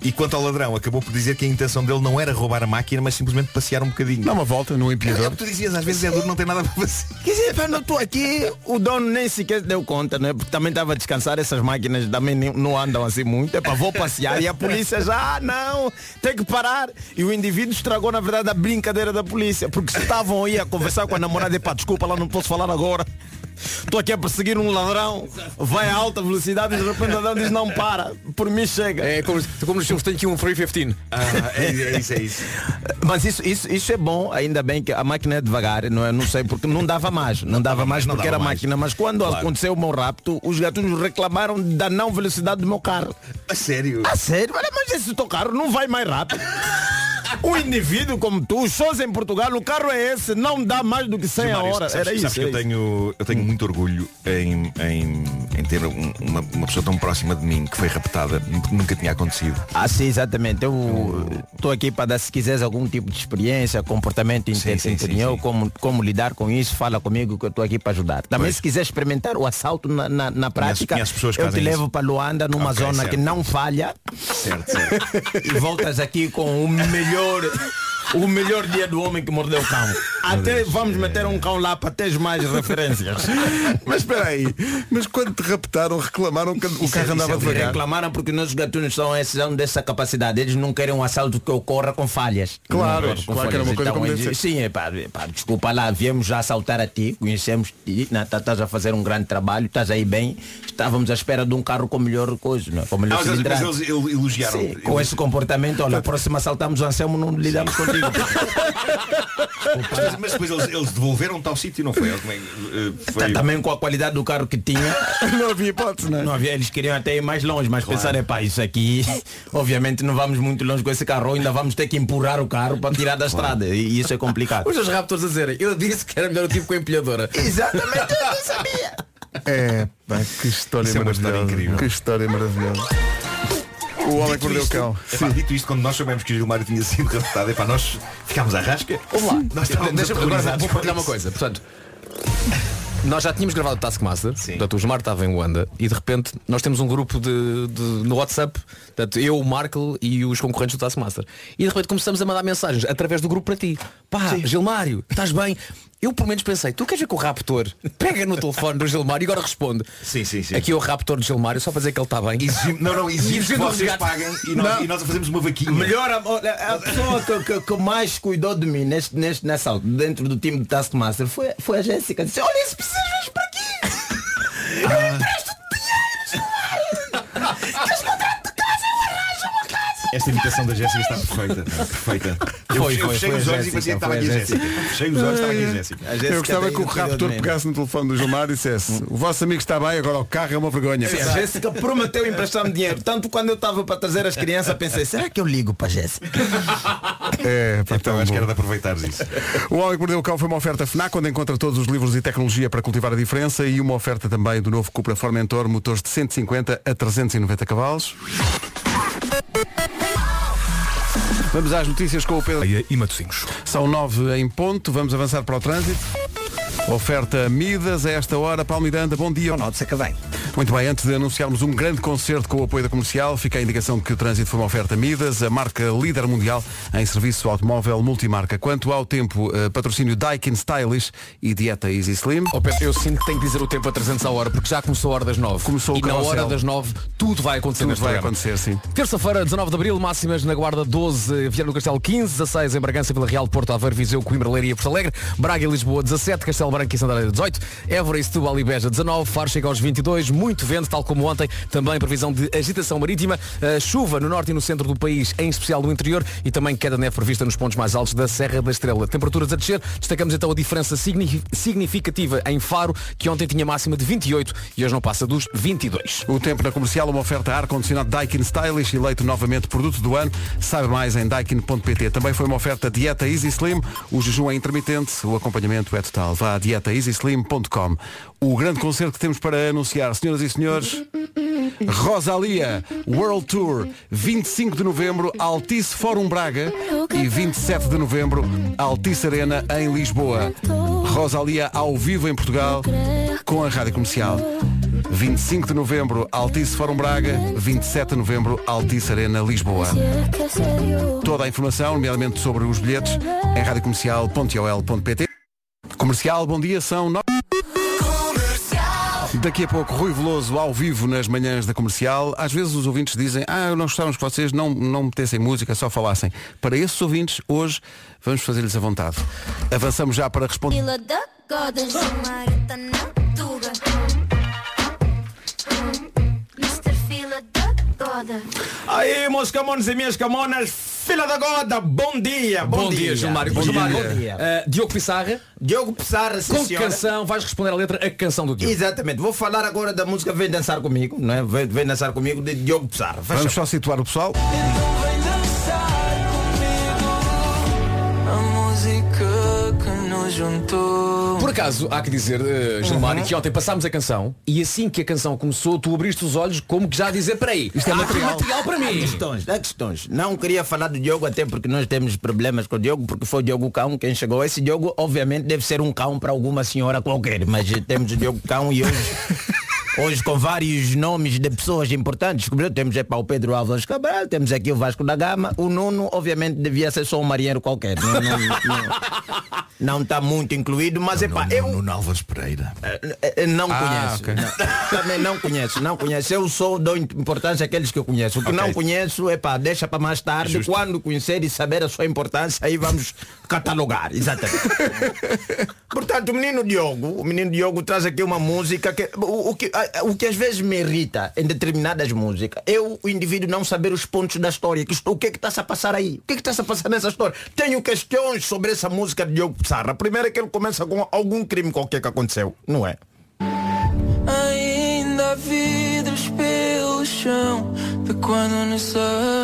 E quanto ao ladrão, acabou por dizer que a intenção dele não era roubar a máquina, mas simplesmente passear um bocadinho. Dá uma volta no É, é o que tu dizias, às vezes é duro, não tem nada para fazer. Quer dizer, pá, não estou aqui, o dono nem sequer deu conta, né? Porque também estava a descansar, essas máquinas também não andam assim muito. É para vou passear e a polícia já, ah, não, tem que parar. E o indivíduo estragou, na verdade, a brincadeira da polícia. Porque se estavam aí a conversar com a namorada, pá, desculpa, lá não posso falar agora. Estou aqui a perseguir um ladrão, vai a alta velocidade e de repente o ladrão diz não para, por mim chega. É como, como nos filmes tem aqui um 315. Ah, é, é isso, é isso. Mas isso, isso, isso é bom, ainda bem que a máquina é devagar, não, é? não sei porque não dava mais, não dava mais não porque dava era mais. máquina, mas quando Claro. aconteceu o meu rapto, os gatunos reclamaram da não velocidade do meu carro. A sério. A sério? Olha, mas esse teu carro não vai mais rápido. Um indivíduo como tu, sós em Portugal, o carro é esse, não dá mais do que 100 a hora. sabes, Era sabes isso. que eu isso. tenho, eu tenho muito orgulho em, em, em ter um- uma, uma pessoa tão próxima de mim que foi raptada, nunca tinha acontecido. Ah, sim, exatamente. Eu estou aqui para dar, se quiseres, algum tipo de experiência, comportamento sim, sim, sim. Como, como lidar com isso, fala comigo que eu estou aqui para ajudar. Também Pois. se quiser experimentar o assalto na, na, na prática, conheço pessoas que eu te levo para Luanda, numa Ok, zona que certo. não falha, Certo, certo. e voltas aqui com o melhor. O melhor dia do homem que mordeu o cão. Até vamos meter um cão lá para teres mais referências. Mas espera aí, mas quando te raptaram, reclamaram que o Isso carro é- andava é- devagar. Reclamaram porque nossos gatunos são, esses, são dessa capacidade. Eles não querem um assalto que ocorra com falhas. Claro, Não com claro que era uma coisa como eles-. Sim, é pá, é pá, desculpa lá, viemos já assaltar a ti, conhecemos ti, né, tá- estás a fazer um grande trabalho, estás aí bem, estávamos à espera de um carro com melhor coisa, não é? com melhor Ah, eles el- elogiaram. Sim, com esse comportamento, olha, a próxima assaltamos o Anselmo, não lidamos contigo. Mas, mas depois eles, eles devolveram-te ao sítio, não foi? Como é eh, foi- Tá- Também com a qualidade do carro que tinha. Não havia hipótese, não é? Não havia, eles queriam até ir mais longe, mas pensaram, é pá, isso aqui, obviamente não vamos muito longe com esse carro, ainda vamos ter que empurrar o carro para tirar da estrada. E isso é complicado. Os raptors a dizerem, eu disse que era melhor o tipo com a empilhadora. Exatamente, eu não sabia. É, pá, que história Isso é uma história maravilhosa. incrível. Que história maravilhosa. O homem que mordeu o cão. epá, dito isto, quando nós soubemos que o Gilmário tinha sido raptado, epá, nós ficámos à rasca. Vamos lá. Nós estávamos Deixa-me agora aterrorizados vou partilhar uma coisa. Portanto, nós já tínhamos gravado o Taskmaster, Sim. portanto o Gilmar estava em Luanda e de repente nós temos um grupo de, de- no WhatsApp, portanto, eu, o Marco e os concorrentes do Taskmaster. E de repente começamos a mandar mensagens através do grupo para ti. Pá, Gilmário, estás bem? Eu pelo menos pensei, tu queres ver que o Raptor pega no telefone do Gilmário e agora responde. Sim, sim, sim. Aqui é o Raptor do Gilmário, só para dizer que ele está bem. Exigimos- não, não, exigimos que vocês resgate. paguem e nós, e nós fazemos uma vaquinha. Melhor, a, a pessoa que, que- que mais cuidou de mim neste, neste, nessa, dentro do time de Taskmaster foi, foi a Jéssica. Disse, olha, se precisas, para aqui. Eu Esta imitação da Jéssica está perfeita. Perfeita. Eu, Foi, eu foi, fechei foi os olhos e parecia que estava aqui a Jéssica. Fechei os olhos e estava aqui a Jéssica. A Jéssica Eu gostava que o raptor pegasse no telefone do Gilmar e dissesse o vosso amigo está bem, agora o carro é uma vergonha. Sim, a Jéssica prometeu emprestar-me dinheiro. Tanto quando eu estava para trazer as crianças, pensei, será que eu ligo para a Jéssica? É, pá, Então tão acho que era de aproveitares isso. O Homem que Mordeu o Cão foi uma oferta FNAC, onde encontra todos os livros e tecnologia para cultivar a diferença e uma oferta também do novo Cupra Formentor, motores de 150 a 390 cavalos. Vamos às notícias com o Pedro. E Matosinhos. São nove em ponto, vamos avançar para o trânsito. Oferta Midas a esta hora. Paulo Miranda, bom dia. Não, seca bem. Muito bem, antes de anunciarmos um grande concerto com o apoio da comercial, fica a indicação de que o trânsito foi uma oferta Midas, a marca líder mundial em serviço automóvel multimarca. Quanto ao tempo, eh, patrocínio Daikin Stylish e dieta Easy Slim. Oh, Pedro, eu sinto que tenho que dizer o tempo a 300 a hora, porque já começou a hora das 9. Começou e na hora das 9 tudo vai acontecer Tudo vai programa. acontecer, sim. Terça-feira, 19 de Abril, máximas na Guarda 12, Viana do Castelo 15, 16 em Bragança, Vila Real, Porto Aveiro, Viseu, Coimbra, Leiria, Porto Alegre, Braga e Lisboa 17, Castelo Branco e Santarém 18, Évora e Setúbal e Beja 19, Faro chega aos 22, muito vento, tal como ontem, também previsão de agitação marítima, eh, chuva no norte e no centro do país, em especial no interior, e também queda de neve prevista nos pontos mais altos da Serra da Estrela. Temperaturas a descer, destacamos então a diferença signi- significativa em Faro, que ontem tinha máxima de 28 e hoje não passa dos 22. O tempo na comercial, uma oferta ar-condicionado Daikin Stylish, eleito novamente produto do ano. Saiba mais em daikin.pt. Também foi uma oferta dieta Easy Slim. O jejum é intermitente, o acompanhamento é total. Vá a dietaeasyslim.com. O grande concerto que temos para anunciar, senhoras e senhores, Rosalia World Tour, 25 de novembro, Altice Fórum Braga e 27 de novembro, Altice Arena em Lisboa. Rosalia ao vivo em Portugal com a Rádio Comercial. 25 de novembro, Altice Fórum Braga, 27 de novembro, Altice Arena Lisboa. Toda a informação, nomeadamente sobre os bilhetes, em radiocomercial.ol.pt. Comercial, bom dia, são nove. Daqui a pouco, Rui Veloso ao vivo nas manhãs da comercial. Às vezes os ouvintes dizem, ah, nós gostávamos que vocês não, não metessem música, só falassem. Para esses ouvintes, hoje, vamos fazer-lhes a vontade. Avançamos já para responder. Aí, meus camões e minhas camonas, fila da goda, bom dia, bom, Bom, dia, Gilmário. Bom Gilmário, dia. Bom dia. eh, Diogo Pissarra, Diogo Pissarra, sim, com que canção vais responder a letra a canção do Diogo? Exatamente, vou falar agora da música Vem Dançar Comigo, não é? Vem, vem Dançar Comigo, de Diogo Pissarra. Faz Vamos só situar o pessoal. A juntou. Por acaso, há que dizer, eh, Gilmário, que ontem passámos a canção e assim que a canção começou, tu abriste os olhos como que já a dizer, peraí, isto é material. material para Há mim. questões, há questões. Não queria falar do Diogo até porque nós temos problemas com o Diogo, porque foi o Diogo Cão quem chegou. Esse Diogo, obviamente, deve ser um cão para alguma senhora qualquer, mas temos o Diogo Cão e hoje. Hoje com vários nomes de pessoas importantes, temos é para o Pedro Álvares Cabral, temos aqui o Vasco da Gama, o Nuno obviamente devia ser só um marinheiro qualquer. Não, está muito incluído, mas é pá, eu Nuno Álvares Pereira. eh, eh, não Ah, conheço. ok. Não, também não conheço, não conheço. Eu sou dou importância àqueles que eu conheço. O que não conheço é pá, deixa para mais tarde, quando conhecer e saber a sua importância, aí vamos catalogar. Exatamente. Portanto, o menino Diogo, o menino Diogo traz aqui uma música que o, o que o que às vezes me irrita em determinadas músicas é o, indivíduo não saber os pontos da história. Que, o que é que está-se a passar aí? O que é que está-se a passar nessa história? Tenho questões sobre essa música de Diogo Pissarra. A primeira é que ele começa com algum crime qualquer que aconteceu, não é? Ainda vidros pelo chão de quando nos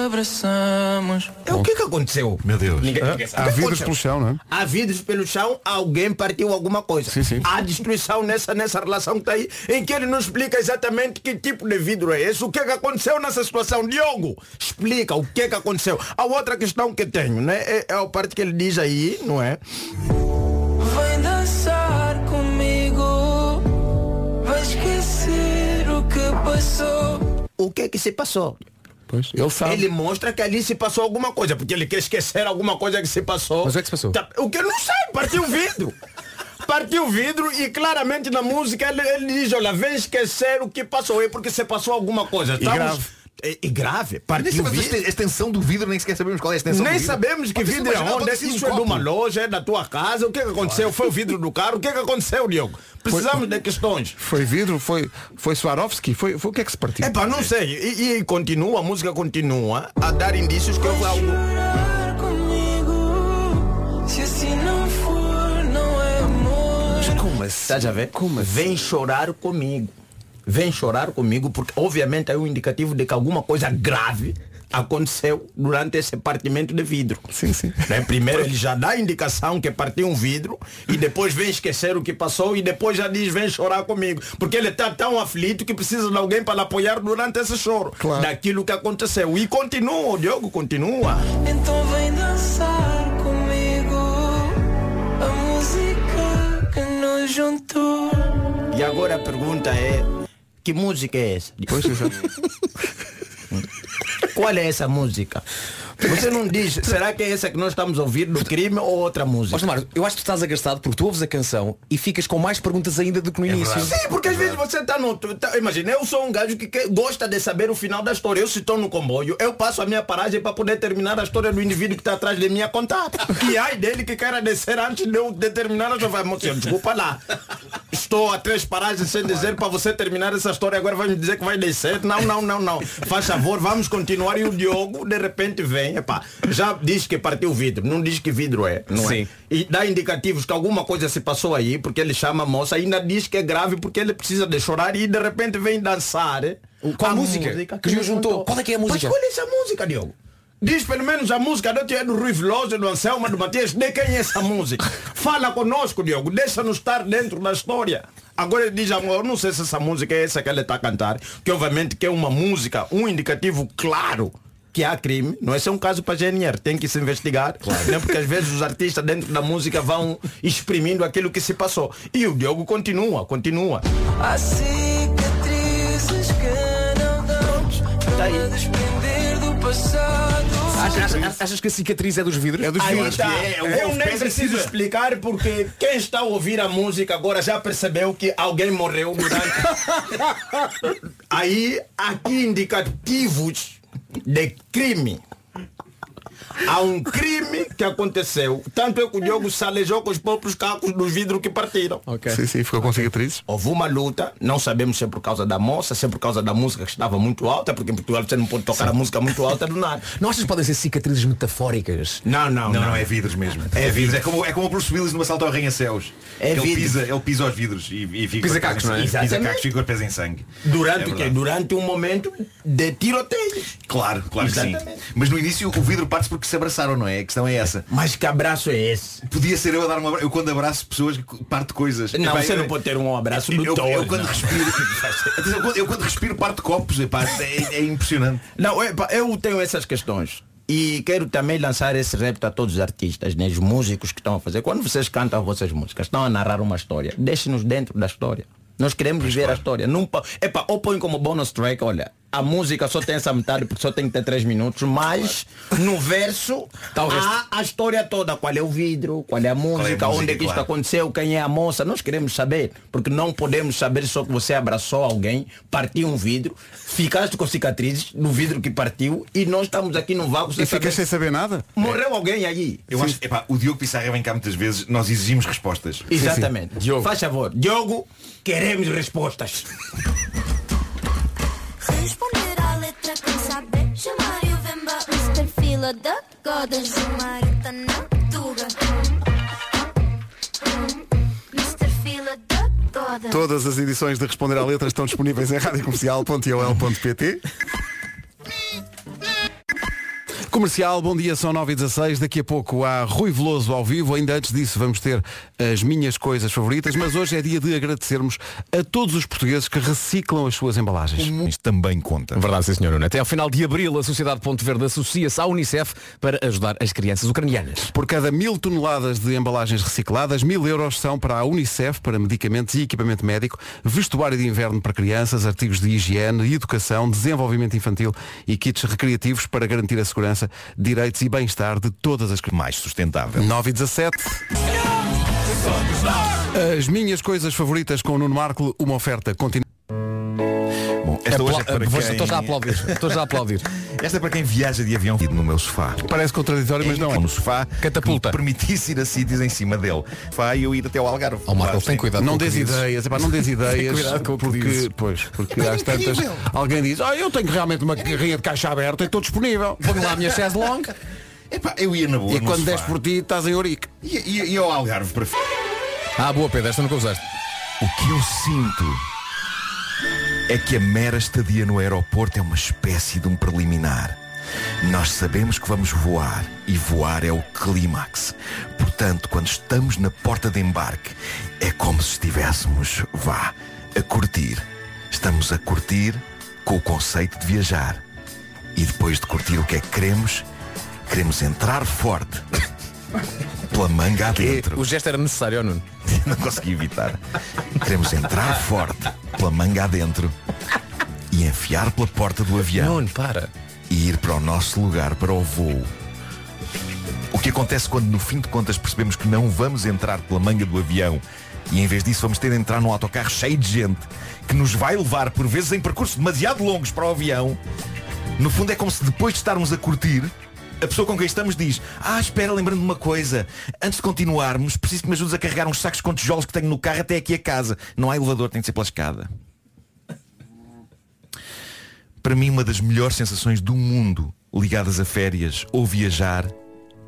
abraçamos. É o que é que aconteceu? Meu Deus. Ninguém- ninguém. Há vidas aconteceu? pelo chão, não é? Há vidros pelo chão, alguém partiu alguma coisa. Sim, sim. Há destruição nessa, nessa relação que está aí, em que ele não explica exatamente que tipo de vidro é esse, o que é que aconteceu nessa situação. Diogo, explica o que é que aconteceu. A outra questão que tenho, né, é, é a parte que ele diz aí, não é? Vem dançar comigo. Vai esquecer o que passou. O que é que se passou? Pois, ele sabe. Ele mostra que ali se passou alguma coisa, porque ele quer esquecer alguma coisa que se passou. Mas o que é que se passou? Tá- O que eu não sei, partiu o vidro. Partiu o vidro e claramente na música ele, ele diz, olha, vem esquecer o que passou. É porque se passou alguma coisa. Estamos- E, e grave. Partiu a vidro. exten- a extensão do vidro, nem sequer sabemos qual é a extensão do Nem sabemos que vidro é onde. ser um Isso é de uma loja, é da tua casa. O que é que aconteceu? Foi o vidro do carro. O que é que aconteceu, Diogo? Precisamos de questões. Foi vidro, foi, foi Swarovski, foi, foi o que é que se partiu? É pá, não sei. E, e continua, a música continua a dar indícios que. Se assim não for, não é amor. Como assim? Estás a ver? Como assim? Vem chorar comigo. Vem chorar comigo, porque obviamente é um indicativo de que alguma coisa grave aconteceu durante esse partimento de vidro. Sim, sim. Né? Primeiro ele já dá a indicação que partiu um vidro e depois vem esquecer o que passou e depois já diz vem chorar comigo. Porque ele está tão aflito que precisa de alguém para apoiar durante esse choro. Daquilo que aconteceu. E continua, o Diogo continua. Então vem dançar comigo a música que nos juntou. E agora a pergunta é, que música é essa? Pois, exato. Qual é essa música? Você não diz, será que é essa que nós estamos a ouvir do crime ou outra música? Mas Mário, eu acho que tu estás agastado porque tu ouves a canção e ficas com mais perguntas ainda do que no início. Sim, porque às vezes você está no. Tá, imagina, eu sou um gajo que, que gosta de saber o final da história. Eu se estou no comboio, eu passo a minha paragem para poder terminar a história do indivíduo que está atrás de mim a contar. E ai dele que queira descer antes de eu determinar a história. Desculpa lá. Estou a três paragens sem dizer para você terminar essa história, agora vai me dizer que vai descer. Não, não, não, não. Faz favor, vamos continuar. E o Diogo, de repente, vem, epá, já diz que partiu o vidro, não diz que vidro é, não Sim. é? E dá indicativos que alguma coisa se passou aí, porque ele chama a moça, ainda diz que é grave porque ele precisa de chorar e de repente vem dançar. eh, Qual música? Que nos juntou? Qual é que é a música? Mas qual é essa música, Diogo? Diz pelo menos a música do Tia do Rui Veloso, do Anselmo, do Matias, de quem é essa música? Fala conosco, Diogo, deixa-nos estar dentro da história. Agora ele diz, amor, eu não sei se essa música é essa que ele está a cantar, que obviamente que é uma música, um indicativo claro que há crime, não é? Esse é um caso para GNR, tem que se investigar, né? porque às vezes os artistas dentro da música vão exprimindo aquilo que se passou. E o Diogo continua, continua. Há cicatrizes que não damos para desprender do passado. Achas, achas- que a cicatriz é dos vidros? É Aí tá. Eu nem preciso explicar porque quem está a ouvir a música agora já percebeu que alguém morreu durante. Aí aqui indicativos de crime. Há um crime que aconteceu. Tanto é que o Diogo se alejou com os próprios cacos dos vidros que partiram. Sim, sim, ficou com cicatrizes. Houve uma luta, não sabemos se é por causa da moça, se é por causa da música que estava muito alta, porque em Portugal você não pode tocar a música muito alta do nada. Não achas que podem ser cicatrizes metafóricas? Não, não, Não, não, é vidros mesmo. É vidros. É como, é como o Bruce Willis no assalto ao arranha-céus. É ele, vidro. pisa, ele pisa aos vidros e, e fica Pisa cacos, não é? sangue. Pisa Exatamente. cacos, fica com os pés em sangue. Durante É o quê? Durante um momento de tiroteio. Claro, claro que sim. Exatamente. Mas no início o vidro parte porque se abraçaram, não é? A questão é essa. Mas que abraço é esse? Podia ser eu a dar um abraço. Eu quando abraço pessoas parte coisas. Não, Epá, você eu- não pode ter um abraço eu, do eu, eu quando não. respiro. Eu quando- eu quando respiro parte copos, epá, é, é impressionante. Não, epa, eu tenho essas questões. E quero também lançar esse repto a todos os artistas, né, os músicos que estão a fazer. Quando vocês cantam as vossas músicas, estão a narrar uma história, deixem-nos dentro da história. Nós queremos viver a história. Pa- epa, ou põe como bonus track, olha, a música só tem essa metade porque só tem que ter três minutos, mas no verso resto. há a história toda. Qual é o vidro, qual é a música, música, onde é que isto claro. aconteceu, quem é a moça. Nós queremos saber, porque não podemos saber só que você abraçou alguém, partiu um vidro, ficaste com cicatrizes no vidro que partiu e nós estamos aqui no vácuo sem E ficas sem saber. saber nada? Morreu alguém aí. Eu acho que epá, o Diogo Pissarra vem cá muitas vezes, nós exigimos respostas. Exatamente. Diogo. Faz favor. Diogo, queremos respostas. Responder à letra quem saber Chamar e o Vemba Mr. Fila da Godas de Marita na Tuga Mr. Fila da Godas Todas as edições de Responder à Letra estão disponíveis em radiocomercial.ol.pt Comercial, bom dia, são 9 e 16 Daqui a pouco há Rui Veloso ao vivo Ainda antes disso vamos ter as minhas coisas favoritas Mas hoje é dia de agradecermos a todos os portugueses que reciclam as suas embalagens Isto também conta. Verdade, sim, senhor. Nuno. Até ao final de abril, a Sociedade Ponto Verde associa-se à Unicef para ajudar as crianças ucranianas. Por cada mil toneladas de embalagens recicladas, mil euros são para a Unicef, para medicamentos e equipamento médico, vestuário de inverno para crianças, artigos de higiene, educação, desenvolvimento infantil e kits recreativos para garantir a segurança, direitos e bem-estar de todas as crianças. Mais sustentável. 9 e 17. As minhas coisas favoritas com o Nuno Marco, uma oferta continua. Bom, esta hoje é para Vou- quem... Estou já a aplaudir. Estou já a aplaudir. Esta é para quem viaja de avião no meu sofá. Parece contraditório, mas não é. No sofá Catapulta. permitisse ir a sítios em cima dele. E eu ir até ao Algarve. Ó Marco, Claro, tem cuidado Não dês dizes. ideias, epá, não dês ideias cuidado com o que porque, dizes. pois, porque às tantas alguém diz, ah, eu tenho realmente uma carrinha de caixa aberta e estou disponível. Põe lá a minha chaise long. Epá, eu ia na boa E no quando sofá. des por ti, estás em Ourique. E, e, e ao Algarve para Ah, boa Pedro, esta nunca usaste. O que eu sinto é que a mera estadia no aeroporto é uma espécie de um preliminar. Nós sabemos que vamos voar e voar é o clímax. Portanto, quando estamos na porta de embarque, é como se estivéssemos, vá, a curtir. Estamos a curtir com o conceito de viajar. E depois de curtir o que é que queremos, queremos entrar forte pela manga adentro. O gesto era necessário, Nuno. Não consegui evitar. Queremos entrar forte pela manga adentro e enfiar pela porta do avião. Nuno, para. E ir para o nosso lugar, para o voo. O que acontece quando no fim de contas percebemos que não vamos entrar pela manga do avião e em vez disso vamos ter de entrar num autocarro cheio de gente que nos vai levar por vezes em percursos demasiado longos para o avião. No fundo é como se depois de estarmos a curtir a pessoa com quem estamos diz Ah, espera, lembrando de uma coisa. Antes de continuarmos, preciso que me ajudes a carregar uns sacos com tijolos que tenho no carro até aqui a casa. Não há elevador, tem de ser pela escada. Para mim, uma das melhores sensações do mundo Ligadas a férias ou viajar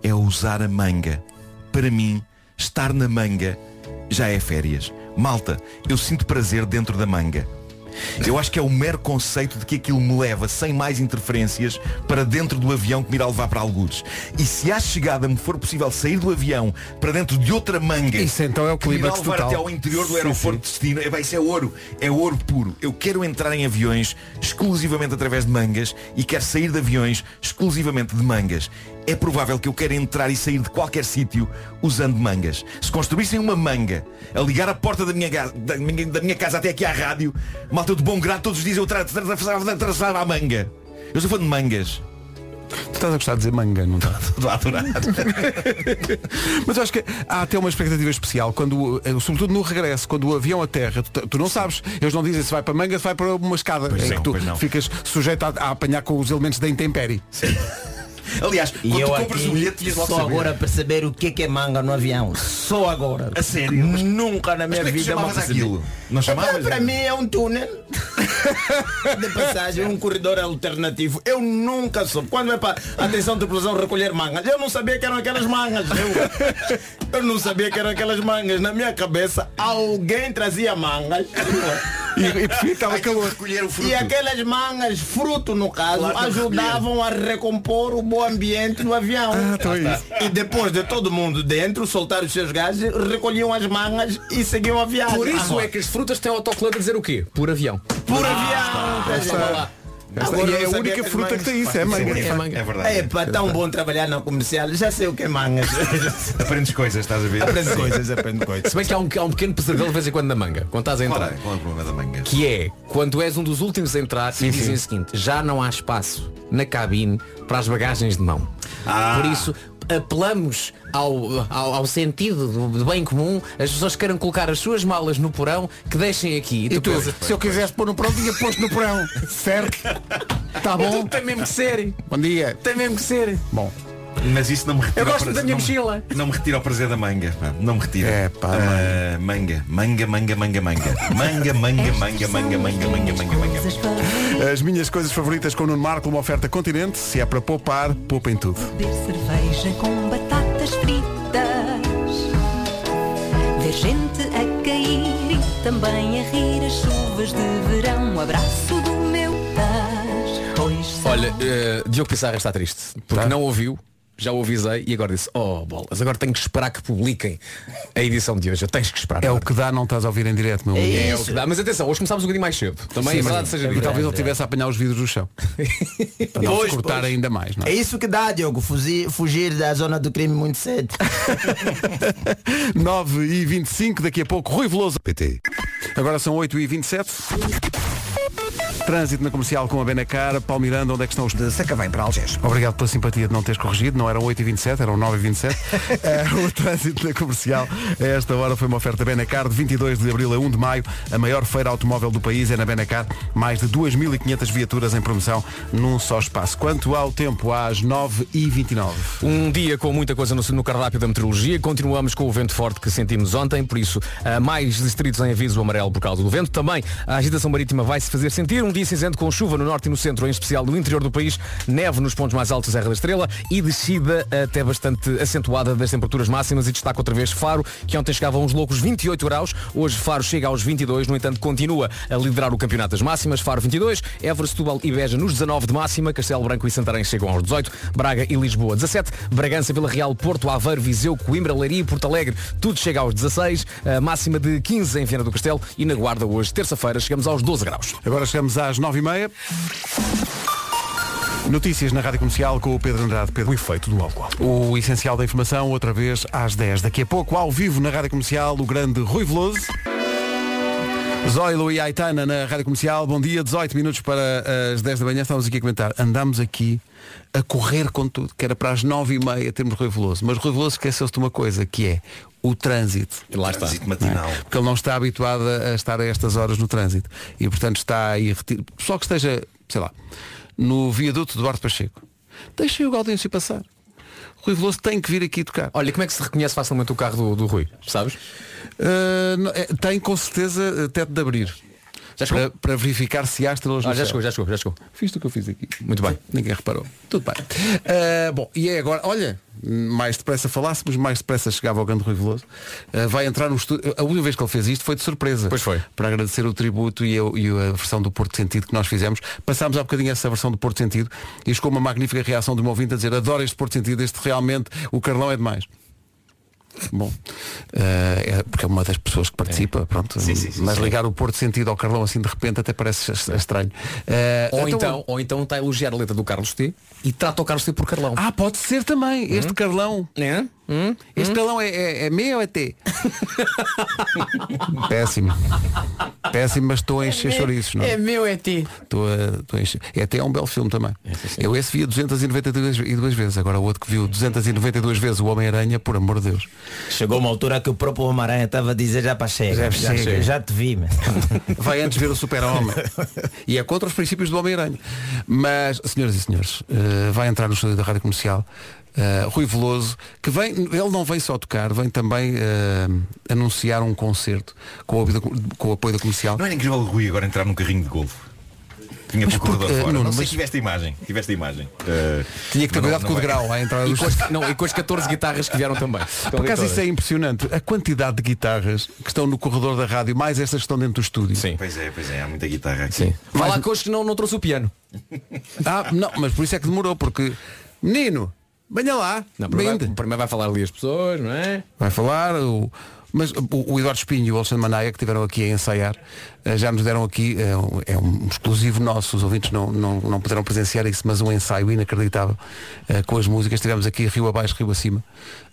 É usar a manga. Para mim, estar na manga Já é férias. Malta, eu sinto prazer dentro da manga eu acho que é o mero conceito de que aquilo me leva, sem mais interferências, para dentro do avião que me irá levar para algures. E se à chegada me for possível sair do avião para dentro de outra manga Isso então é o que me irá clímax levar total. até ao interior do Sim, aeroporto de destino, é, bem, isso é ouro. É ouro puro. Eu quero entrar em aviões exclusivamente através de mangas e quero sair de aviões exclusivamente de mangas. É provável que eu queira entrar e sair de qualquer sítio usando mangas. Se construíssem uma manga a ligar a porta da minha, da minha, da minha casa até aqui à rádio, malta de bom grado, todos os dias eu tra- tra- atravessava a manga. Eu sou fã de mangas. Tu estás a gostar de dizer manga, não estás? Estou a adorar. Mas eu acho que há até uma expectativa especial, quando, eh, sobretudo no regresso, quando o avião aterra, tu, tu não sabes, eles não dizem se vai para manga, se vai para uma escada, Pois em não, que tu ficas sujeito a, a apanhar com os elementos da intempérie. Aliás, E quando eu tu compras o bilhete, logo só saber. agora perceber o que é que é manga no avião. Só agora. A sério? Mas- Nunca na minha como é vida me apercebi. aquilo? Não chamavas? Então, Para mim é um túnel de passagem, um corredor alternativo. Eu nunca soube. Quando é para atenção de tripulação recolher mangas, eu não sabia que eram aquelas mangas. Eu, eu não sabia que eram aquelas mangas. Na minha cabeça, alguém trazia mangas. E, e estava calor. Recolher o fruto. E aquelas mangas, fruto no caso, Claro, ajudavam a recompor o bom ambiente no avião. Ah, então é isso. E depois de todo mundo dentro soltar os seus gases, recolhiam as mangas e seguiam a viagem. Por isso Ah, é que as frutas têm autocolante a dizer o quê? Por avião. Por avião. Lá. esta- Agora e é a única que fruta que tem isso, é manga. É manga. É verdade. É pá, tão bom trabalhar na comercial. Já sei o que é mangas. Aprendes coisas, estás a ver? aprende coisas, aprende coisas. Se bem que há um, há um pequeno pesadelo de vez em quando na manga, quando estás a Qual entrar. é, qual é o problema da manga? Que é quando és um dos últimos a entrar e dizem o seguinte, já não há espaço na cabine para as bagagens de mão. Ah. Por isso, apelamos ao, ao, ao sentido do, do bem comum, as pessoas queiram colocar as suas malas no porão, que deixem aqui. E tu, pensas, se eu quisesse pôr no porão, tinha posto no porão. Certo? Está bom? tem mesmo que ser. Bom dia. Tem mesmo que ser. Bom. Mas isso não me retira Eu o gosto prazer- da minha não me- mochila. Não me retira o prazer da manga. pá, Não me retira. É, pá, Ah, manga. Manga, manga, manga, manga. Manga, manga, manga, manga, manga, manga, manga, manga. As minhas coisas favoritas com o Nuno Marco, uma oferta continente. Se é para poupar, poupa em tudo. Beber cerveja com batatas fritas Ver gente a cair e também a rir as chuvas de verão O abraço do meu são Olha, eh, Diogo Pissarra está triste, porque Tá. não ouviu, já o avisei e agora disse, oh bolas, agora tenho que esperar que publiquem a edição de hoje. Tens que esperar. É o que dá, não estás a ouvir em direto, meu amigo. É o que dá. Mas atenção, hoje começámos um bocadinho mais cedo. Também Sim, é verdade seja e dita. talvez ele tivesse a apanhar os vidros do chão. Para não Pois, cortar pois. ainda mais, não É é? isso que dá, Diogo, fugir, fugir da zona do crime muito cedo. 9 e 25 daqui a pouco, Rui Veloso. PT. Agora são 8 e 27 Trânsito na comercial com a Benacar. Paulo Miranda, onde é que estão os. De Sacavém para Algés. Obrigado pela simpatia de não teres corrigido, não eram 8 e 27 eram 9 e 27 Eh, O trânsito na comercial a esta hora foi uma oferta Benacar de 22 de abril a 1 de maio. A maior feira automóvel do país é na Benacar. Mais de 2.500 viaturas em promoção num só espaço. Quanto ao tempo, às 9 e 29 Um dia com muita coisa no, no cardápio da meteorologia. Continuamos com o vento forte que sentimos ontem, por isso há mais distritos em aviso amarelo por causa do vento. Também a agitação marítima vai vai-se fazer sentir. Um dia cinzento com chuva no norte e no centro, em especial no interior do país, neve nos pontos mais altos da Serra da Estrela. E descida até bastante acentuada das temperaturas máximas. E destaca outra vez Faro, que ontem chegava a uns loucos 28 graus, hoje Faro chega aos 22, no entanto continua a liderar o campeonato das máximas, Faro 22, Évora, Setúbal e Beja nos 19 de máxima, Castelo Branco e Santarém chegam aos 18, Braga e Lisboa 17, Bragança, Vila Real, Porto, Aveiro, Viseu, Coimbra, Leiria e Porto Alegre, tudo chega aos 16, a máxima de 15 em Viana do Castelo. E na Guarda hoje, terça-feira, chegamos aos 12 graus. Agora chegamos às 9h30. Notícias na Rádio Comercial com o Pedro Andrade. Pedro. O efeito do álcool. O essencial da informação, outra vez às 10. Daqui a pouco, ao vivo na Rádio Comercial, o grande Rui Veloso. Zoilo e Aitana na Rádio Comercial. Bom dia, 18 minutos para as 10 da manhã. Estamos aqui a comentar. Andamos aqui a correr com tudo, que era para as 9h30 termos Rui Veloso. Mas Rui Veloso esqueceu-se de uma coisa, que é o trânsito. Lá está. Trânsito matinal. Porque ele não está habituado a estar a estas horas no trânsito. E portanto está aí. Só que esteja, sei lá, no viaduto do Duarte Pacheco. Deixem o Gaudêncio passar. Rui Veloso tem que vir aqui tocar. Olha, como é que se reconhece facilmente o carro do, do Rui? Sabes? Uh, não, é, tem com certeza teto de abrir. Já chegou? Para, para verificar se há estrelas Ah, no já céu. chegou, já chegou, já chegou. Fiz o que eu fiz aqui. Muito bem. Ninguém reparou. Tudo bem. Uh, bom, e é agora, olha, mais depressa falássemos, mais depressa chegava ao grande Rui Veloso. Uh, vai entrar no estúdio. A última vez que ele fez isto foi de surpresa. Pois foi. Para agradecer o tributo e a, e a versão do Porto Sentido que nós fizemos. Passámos há bocadinho essa versão do Porto Sentido e chegou uma magnífica reação de um ouvinte a dizer adoro este Porto Sentido, este realmente, o Carlão é demais. Bom, eh, é porque é uma das pessoas que participa, pronto. Sim, sim, sim, mas ligar o Porto Sentido ao Carlão assim de repente até parece es- estranho. Eh, Ou então, ou então está a elogiar a letra do Carlos T e trata o Carlos T por Carlão. Ah, pode ser também. Este Carlão. É? Hum? Este Carlão é, é, é meu ou é T? Péssimo. Péssimo, mas estou a encher chouriços, não é? meu, é T. Estou a, estou a encher. É até é um belo filme também. Eu esse via 292 e duas vezes. Agora o outro que viu 292 vezes o Homem-Aranha, por amor de Deus. Chegou uma altura que o próprio Homem-Aranha estava a dizer já para chega. Já chega. já te vi. man. Vai antes ver o super-homem. E é contra os princípios do Homem-Aranha. Mas, senhoras e senhores, eh, vai entrar no estúdio da Rádio Comercial eh, Rui Veloso, que vem, ele não vem só tocar, vem também eh, anunciar um concerto com o, apoio da- com o apoio da comercial. Não era incrível o Rui agora entrar num carrinho de golfe? Tinha Mas porque, fora. Nuno, não sei mas- se tiveste a imagem. Tiveste a imagem. Uh, Tinha que ter mas cuidado não- com o não é. degrau à entrada E com, as, não, e com as 14 guitarras que vieram também. Por acaso isso é impressionante. A quantidade de guitarras que estão no corredor da rádio, mais estas que estão dentro do estúdio. Sim. Pois é, pois é, há muita guitarra aqui. Sim. Vai lá que hoje não, não trouxe o piano. Ah, não, mas por isso é que demorou, porque menino, venha lá, Não, primeiro, vai, primeiro vai falar ali as pessoas, não é? Vai falar, o, mas o, o Eduardo Espinho e o Alexandre Manaia que estiveram aqui a ensaiar, já nos deram aqui, é um, é um exclusivo nosso, os ouvintes não, não, não puderam presenciar isso, mas um ensaio inacreditável eh, com as músicas. Estivemos aqui rio abaixo, rio acima,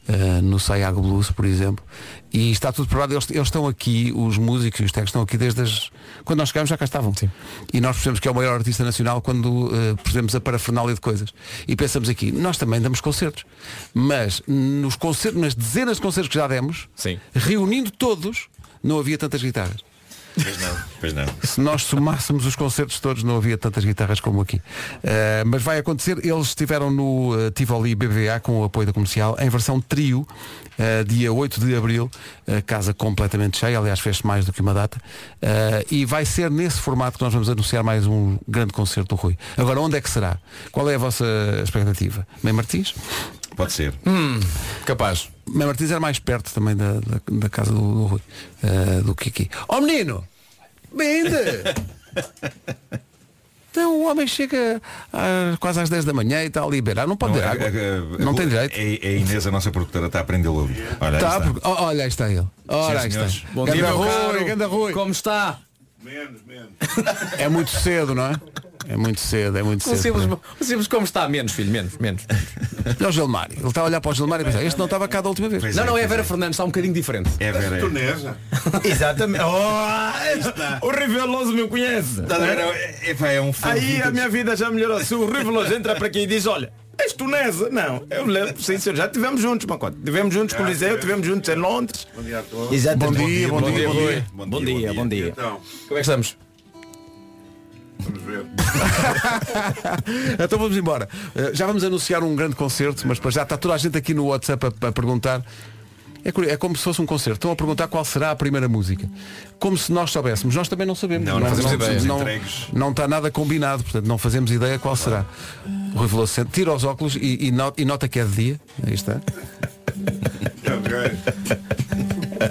eh, no Saiago Blues, por exemplo, e está tudo preparado. Eles, eles estão aqui, os músicos e os técnicos estão aqui desde as. Quando nós chegámos já cá estavam. Sim. E nós percebemos que é o maior artista nacional quando eh, percebemos a parafernália de coisas. E pensamos aqui, nós também damos concertos. Mas nos concertos, nas dezenas de concertos que já demos, Sim. reunindo todos, não havia tantas guitarras. Pois não, pois não. Se nós somássemos os concertos todos, não havia tantas guitarras como aqui. Eh, mas vai acontecer, eles estiveram no eh, Tivoli BBVA com o apoio da comercial, em versão trio, eh, dia 8 de Abril, casa completamente cheia, aliás fez mais do que uma data, e vai ser nesse formato que nós vamos anunciar mais um grande concerto do Rui. Agora, onde é que será? Qual é a vossa expectativa? Mãe Martins? Pode ser. Hum, capaz. Mãe Martins era mais perto também da, da, da casa do, do Rui, eh, do que aqui. Ó menino! Binde! Então o homem chega às- quase às 10 da manhã e está a liberar. Não pode Não, beber a- água. a- a- não a- tem direito. É, é a Inês, a nossa produtora, está a aprendê-lo a ouvir. Olha, Tá, está. porque- olha, aí está ele. Ora, aí está. Bom Ganda dia, Rui, Rui. Como está? É muito cedo, não é? É muito cedo, é muito O cedo. simples, o simples como está? Menos, filho, menos, menos. Olha o Gilmário. Ele está a olhar para o Gilmário e pensar, este não estava cá da última vez. Pois Não, não, é a Vera Fernandes, está um bocadinho diferente. É Vera. é. Exatamente. Oh, o Rui Veloso me conhece. Ver? É, é, é um Aí a minha vida já melhorou. Se o Rui Veloso entra para aqui e diz, olha, és tunesa? Não, eu lembro, sim, senhor, já tivemos juntos, Macote. Tivemos juntos com o Liseu, tivemos juntos em Londres. Bom dia a todos. Exatamente. Bom dia, bom dia, bom dia. Bom dia, bom dia. Então, Como é que estamos? Vamos ver. então vamos embora. Uh, já vamos anunciar um grande concerto, mas para já está toda a gente aqui no WhatsApp a, a perguntar. É, curioso, é como se fosse um concerto. Estão a perguntar qual será a primeira música. Como se nós soubéssemos. Nós também não sabemos. Não, não fazemos ideia. Não, não está nada combinado, portanto não fazemos ideia qual será. O Rui Veloso tira os óculos e, e no- e nota que é de dia. Aí está.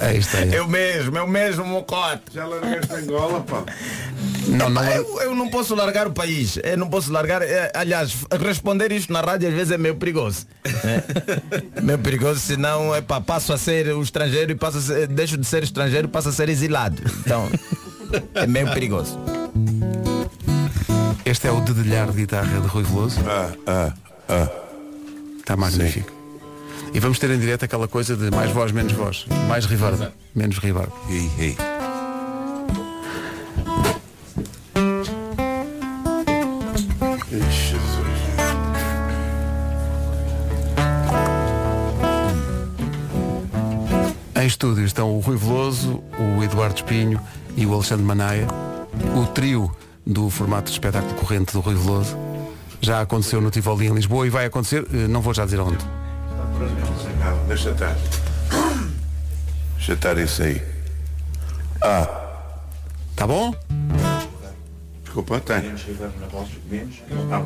Aí está. é. Eu mesmo, eu mesmo, mocote. Já largaste a Angola, pá. Não, não é- eu, eu não posso largar o país. Eu não posso largar. é, aliás, responder isto na rádio às vezes é meio perigoso. É. meio perigoso, senão é pá, passo a ser o estrangeiro e passo a ser, deixo de ser estrangeiro e passo a ser exilado. Então, é meio perigoso. Este é o dedilhar de guitarra de Rui Veloso. Ah, ah, ah. Está magnífico. E vamos ter em direto aquela coisa de mais voz, menos voz. Mais reverb, menos reverb. Ei, ei. Em estúdio estão o Rui Veloso, o Eduardo Espinho e o Alexandre Manaia. O trio do formato de espetáculo corrente do Rui Veloso. Já aconteceu no Tivoli em Lisboa e vai acontecer, eh, não vou já dizer onde. Deixa estar. Deixa estar isso aí. Ah. Tá bom? Desculpa, tem.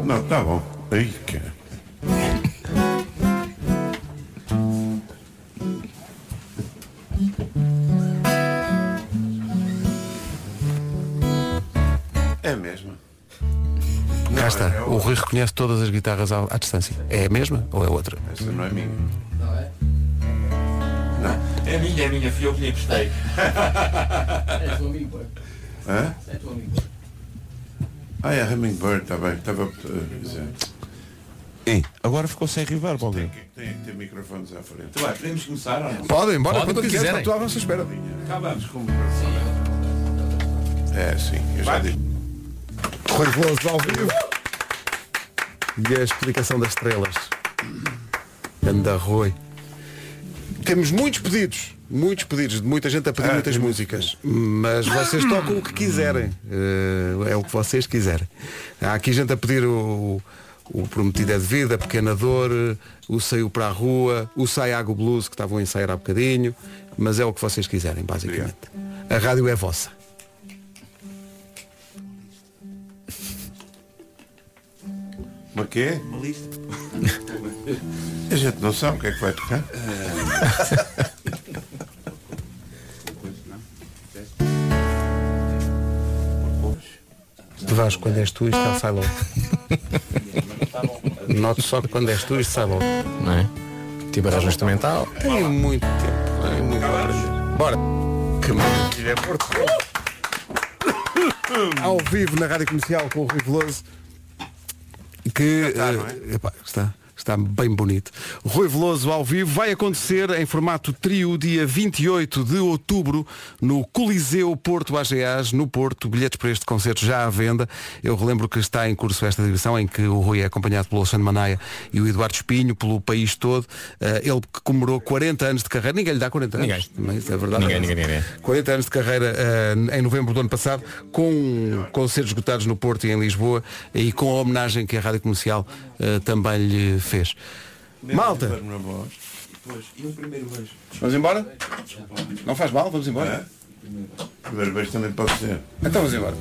Não, tá bom. Aí, que... É mesmo. Cá está. O Rui reconhece todas as guitarras à, à distância. É a mesma ou é outra? Essa não é minha. É? É minha, é minha, fui eu que lhe emprestei. É teu amigo. Hã? É teu amigo. Ah, é Hummingbird, está bem. Estava a dizer. Ei, agora ficou sem reverb alguém. Tem que ter microfones à frente. Então vai, podemos começar ou não? Podem, bora, Podem, quando quando quiserem. Estou à vossa espera. Acabamos. Com o É, sim. Eu já disse. Rui Veloso ao vivo. E a explicação das estrelas. Anda Rui. Temos muitos pedidos, muitos pedidos, de muita gente a pedir Ah, muitas tem músicas. Mas vocês tocam o que quiserem. Eh, é o que vocês quiserem. Há aqui gente a pedir o, o Prometido é de Vida, Pequena Dor, eh, o Saiu para a Rua, o Saiago Blues, que estavam a ensaiar há bocadinho. Mas é o que vocês quiserem, basicamente. A rádio é vossa. Uma quê? Uma lista. A gente não sabe o que é que vai tocar. Tu vais quando és tu isto já sai logo. Noto só que quando és tu isto sai logo. Não é? Tipo arranjo instrumental. Tem muito tempo. Tem muito tempo. Bora. Que maravilha, Porto. Ao vivo na Rádio Comercial com o Rui Veloso. Que eh, epá, está, está bem bonito. Rui Veloso ao vivo vai acontecer em formato trio dia 28 de outubro no Coliseu Porto AGAs, no Porto. Bilhetes para este concerto já à venda. Eu relembro que está em curso esta digressão em que o Rui é acompanhado pelo Alexandre Manaia e o Eduardo Espinho, pelo país todo. Eh, ele que comemorou 40 anos de carreira. Ninguém lhe dá 40 anos. Ninguém. Mas é verdade. Ninguém, ninguém, ninguém. 40 anos de carreira eh, em novembro do ano passado, com concertos esgotados no Porto e em Lisboa e com a homenagem que a Rádio Comercial eh, também lhe fez. Malta, Pois, primeiro beijo? vamos embora? Não faz mal, vamos embora. Primeiro beijo também pode ser. Então vamos embora.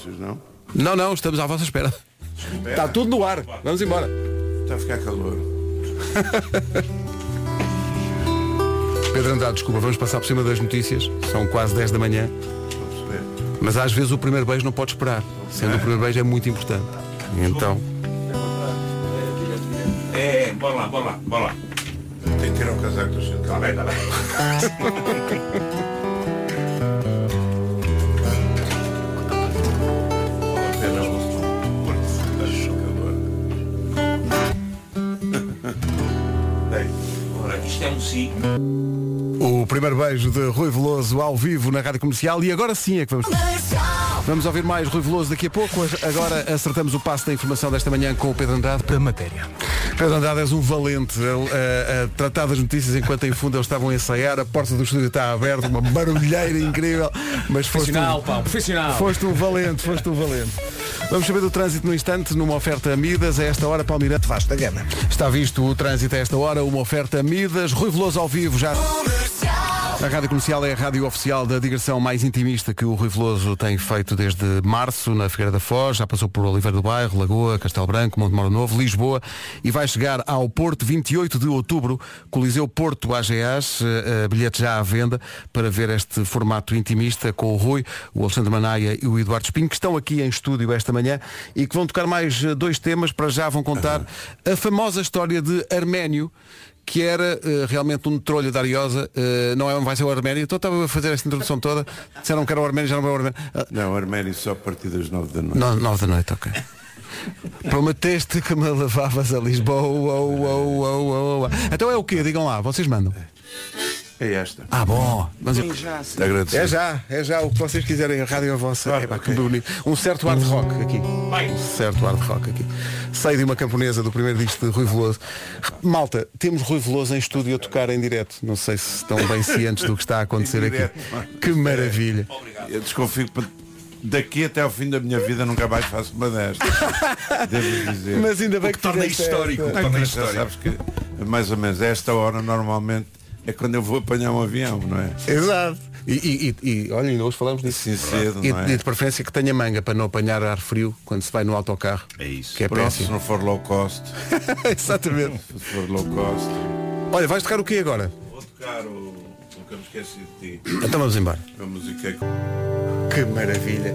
Vocês não? Não, não, estamos à vossa espera. Está tudo no ar. Vamos embora. Está a ficar calor. Pedro Andrade, desculpa, vamos passar por cima das notícias. São quase 10 da manhã. Mas às vezes o primeiro beijo não pode esperar. Sendo o primeiro beijo é muito importante. Então. É, bora lá, bora lá, bora lá. Tem que tirar o casaco do seu. Está bem, está bem. Ora, isto é um sim. O primeiro beijo de Rui Veloso ao vivo na Rádio Comercial e agora sim é que vamos. Vamos ouvir mais Rui Veloso daqui a pouco. Agora acertamos o passo da informação desta manhã com o Pedro Andrade. Da matéria. Pedro Andrade és um valente Ele, a, a tratar das notícias enquanto em fundo eles estavam a ensaiar. A porta do estúdio está aberta, uma barulheira incrível. Mas foste Profissional, um, pá, profissional. Foste um valente, foste um valente. Vamos saber do trânsito no instante, numa oferta Midas, a esta hora, Palmirante. Vasta gama. Está visto o trânsito a esta hora, uma oferta Midas, Rui Veloso ao vivo já. A Rádio Comercial é a rádio oficial da digressão mais intimista que o Rui Veloso tem feito desde março na Figueira da Foz, já passou por Oliveira do Bairro, Lagoa, Castelo Branco, Montemoro Novo, Lisboa e vai chegar ao Porto 28 de outubro, Coliseu Porto AGAs, eh, bilhete já à venda para ver este formato intimista com o Rui, o Alexandre Manaia e o Eduardo Espinho, que estão aqui em estúdio esta manhã e que vão tocar mais eh, dois temas, para já vão contar a famosa história de Arménio, que era eh, realmente um trolho da Ariosa, eh, não é, vai ser o Arménio, então estava a fazer esta introdução toda, disseram que era o Arménio, já não era o Arménio. Ah, Não, Arménio só a partir das nove da noite. no- nove da noite, ok. Prometeste que me levavas a Lisboa. oh, oh, oh, oh, oh. Então é o quê? Digam lá, vocês mandam. É esta. Ah, bom. Mas eu- agradecer. É já, é já o que vocês quiserem, a rádio é vossa. Epá, que bonito. Um certo hard rock aqui. Um certo hard rock aqui. Sei de uma camponesa do primeiro disco de Rui Veloso. Malta, temos Rui Veloso em estúdio a tocar em direto. Não sei se estão bem cientes do que está a acontecer aqui. direto. Que maravilha. Eu desconfio que daqui até ao fim da minha vida nunca mais faço uma destas. Devo dizer. Mas ainda bem O que torna fizeste histórico. torna histórico. Sabes que mais ou menos a esta hora normalmente é quando eu vou apanhar um avião, não é? Exato. E, e, e, e olha, ainda hoje falamos disso. Sim, cedo, e, não é? e de preferência que tenha manga para não apanhar ar frio quando se vai no autocarro. É isso. Que é Pronto, se não for low cost. Exatamente. Se for low cost. Olha, vais tocar o quê agora? Vou tocar o. Nunca me esqueci de ti. Então vamos embora. A música é Que maravilha.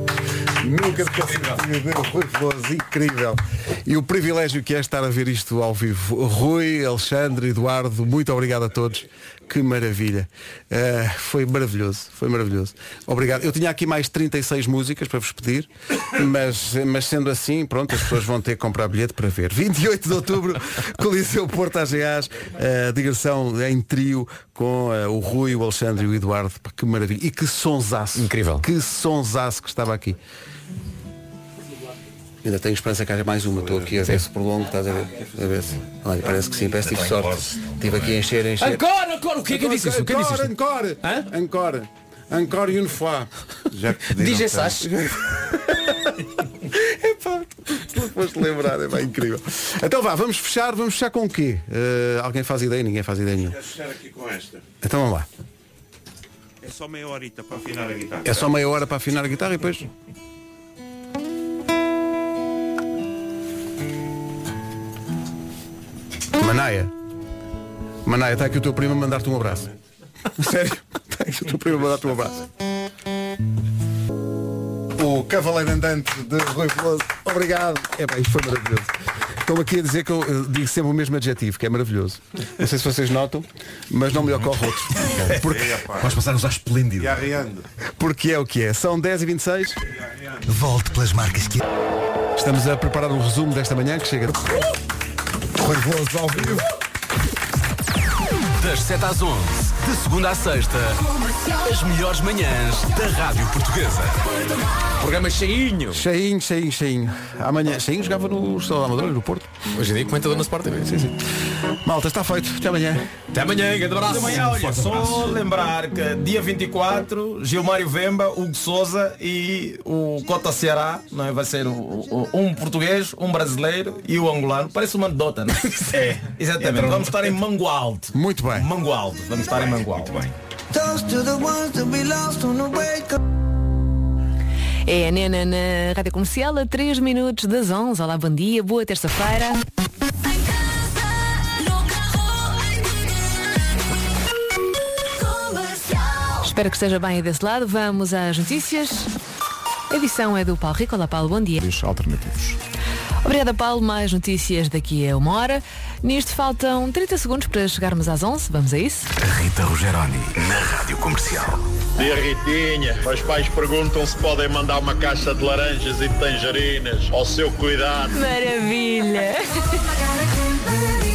Nunca me esqueci de Rui Veloso, incrível. E o privilégio que é estar a ver isto ao vivo. Rui, Alexandre, Eduardo, muito obrigado a todos. Que maravilha. Ah, foi maravilhoso, foi maravilhoso. Obrigado. Eu tinha aqui mais 36 músicas para vos pedir, mas, mas sendo assim, pronto, as pessoas vão ter que comprar bilhete para ver. 28 de outubro, Coliseu Porto AGAs, a digressão em trio com ah, o Rui, o Alexandre e o Eduardo. Que maravilha. E que sonsaço. Incrível. Que sonsaço que estava aqui. Ainda tenho esperança que haja mais uma. Estou aqui a ver se prolongo, estás a ver? A ver se. Olha, parece que sim, parece que tive sorte. Estive aqui a encher, a encher. Ancora, ancora, o que é que eu disse isso? Que é isso? Encore, encore. Encore. Encore une fois. Já DJ. Sash. Epá, se não foste lembrar, é bem incrível. Então vá, vamos fechar, vamos fechar com o quê? Eh, alguém faz ideia? Ninguém faz ideia nenhuma. Quero fechar aqui com esta. Então vamos lá. É só meia horita para afinar a guitarra. É só meia hora para afinar a guitarra e depois. Manaia. Manaia, está aqui o teu primo a mandar-te um abraço. Sério? Está aqui o teu primo a mandar-te um abraço. O Cavaleiro Andante de Rui Veloso. Obrigado. É bem, isto foi maravilhoso. Estou aqui a dizer que eu eh, digo sempre o mesmo adjetivo, que é maravilhoso. Não sei se vocês notam, mas não me ocorre outro. Porque, Vais passar a usar esplêndido. E arriando. porque é o que é. São 10 e 26 Volte pelas marcas que. Estamos a preparar um resumo desta manhã que chega. Rui Veloso ao vivo. Das 7 às 11, de segunda à sexta, as melhores manhãs da Rádio Portuguesa. Programa cheinho. Cheinho, cheinho, cheinho. Amanhã, cheinho jogava no Estado da Amadora, no Porto. Hoje em dia comentador na Sport TV. Sim, sim. Malta, está feito. Até amanhã. Até amanhã, grande abraço. Amanhã, olha, só lembrar que dia 24, Gilmário Vemba, Hugo Souza e o Cota Ceará, não é? vai ser o- o- um português, um brasileiro e o angolano. Parece uma anedota, não é? É, exatamente. Vamos estar em Mangualde. Muito bem. Mangualde. Vamos estar em Mangualde. Muito bem. É a Nena na Rádio Comercial a 3 minutos das 11. Olá, bom dia, boa terça-feira. Espero que esteja bem aí desse lado. Vamos às notícias. A edição é do Paulo Rico. Olá, Paulo, bom dia. alternativos. Obrigada, Paulo. Mais notícias daqui a uma hora. Nisto faltam 30 segundos para chegarmos às 11. Vamos a isso? Rita Rogeroni, na Rádio Comercial. Dia Ritinha, os pais perguntam se podem mandar uma caixa de laranjas e de tangerinas ao seu cuidado. Maravilha!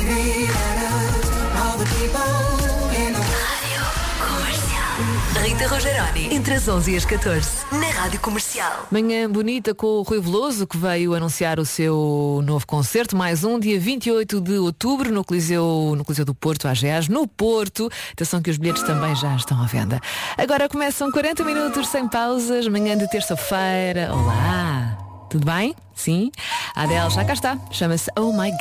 Rita Rogeroni, entre as 11 e as 14, na Rádio Comercial. Manhã bonita com o Rui Veloso, que veio anunciar o seu novo concerto, mais um, dia 28 de outubro, no Coliseu, no Coliseu do Porto, AGAs, no Porto. Atenção que os bilhetes também já estão à venda. Agora começam 40 minutos sem pausas, manhã de terça-feira. Olá! Tudo bem? Sim? A Adele já cá está. Chama-se Oh My God.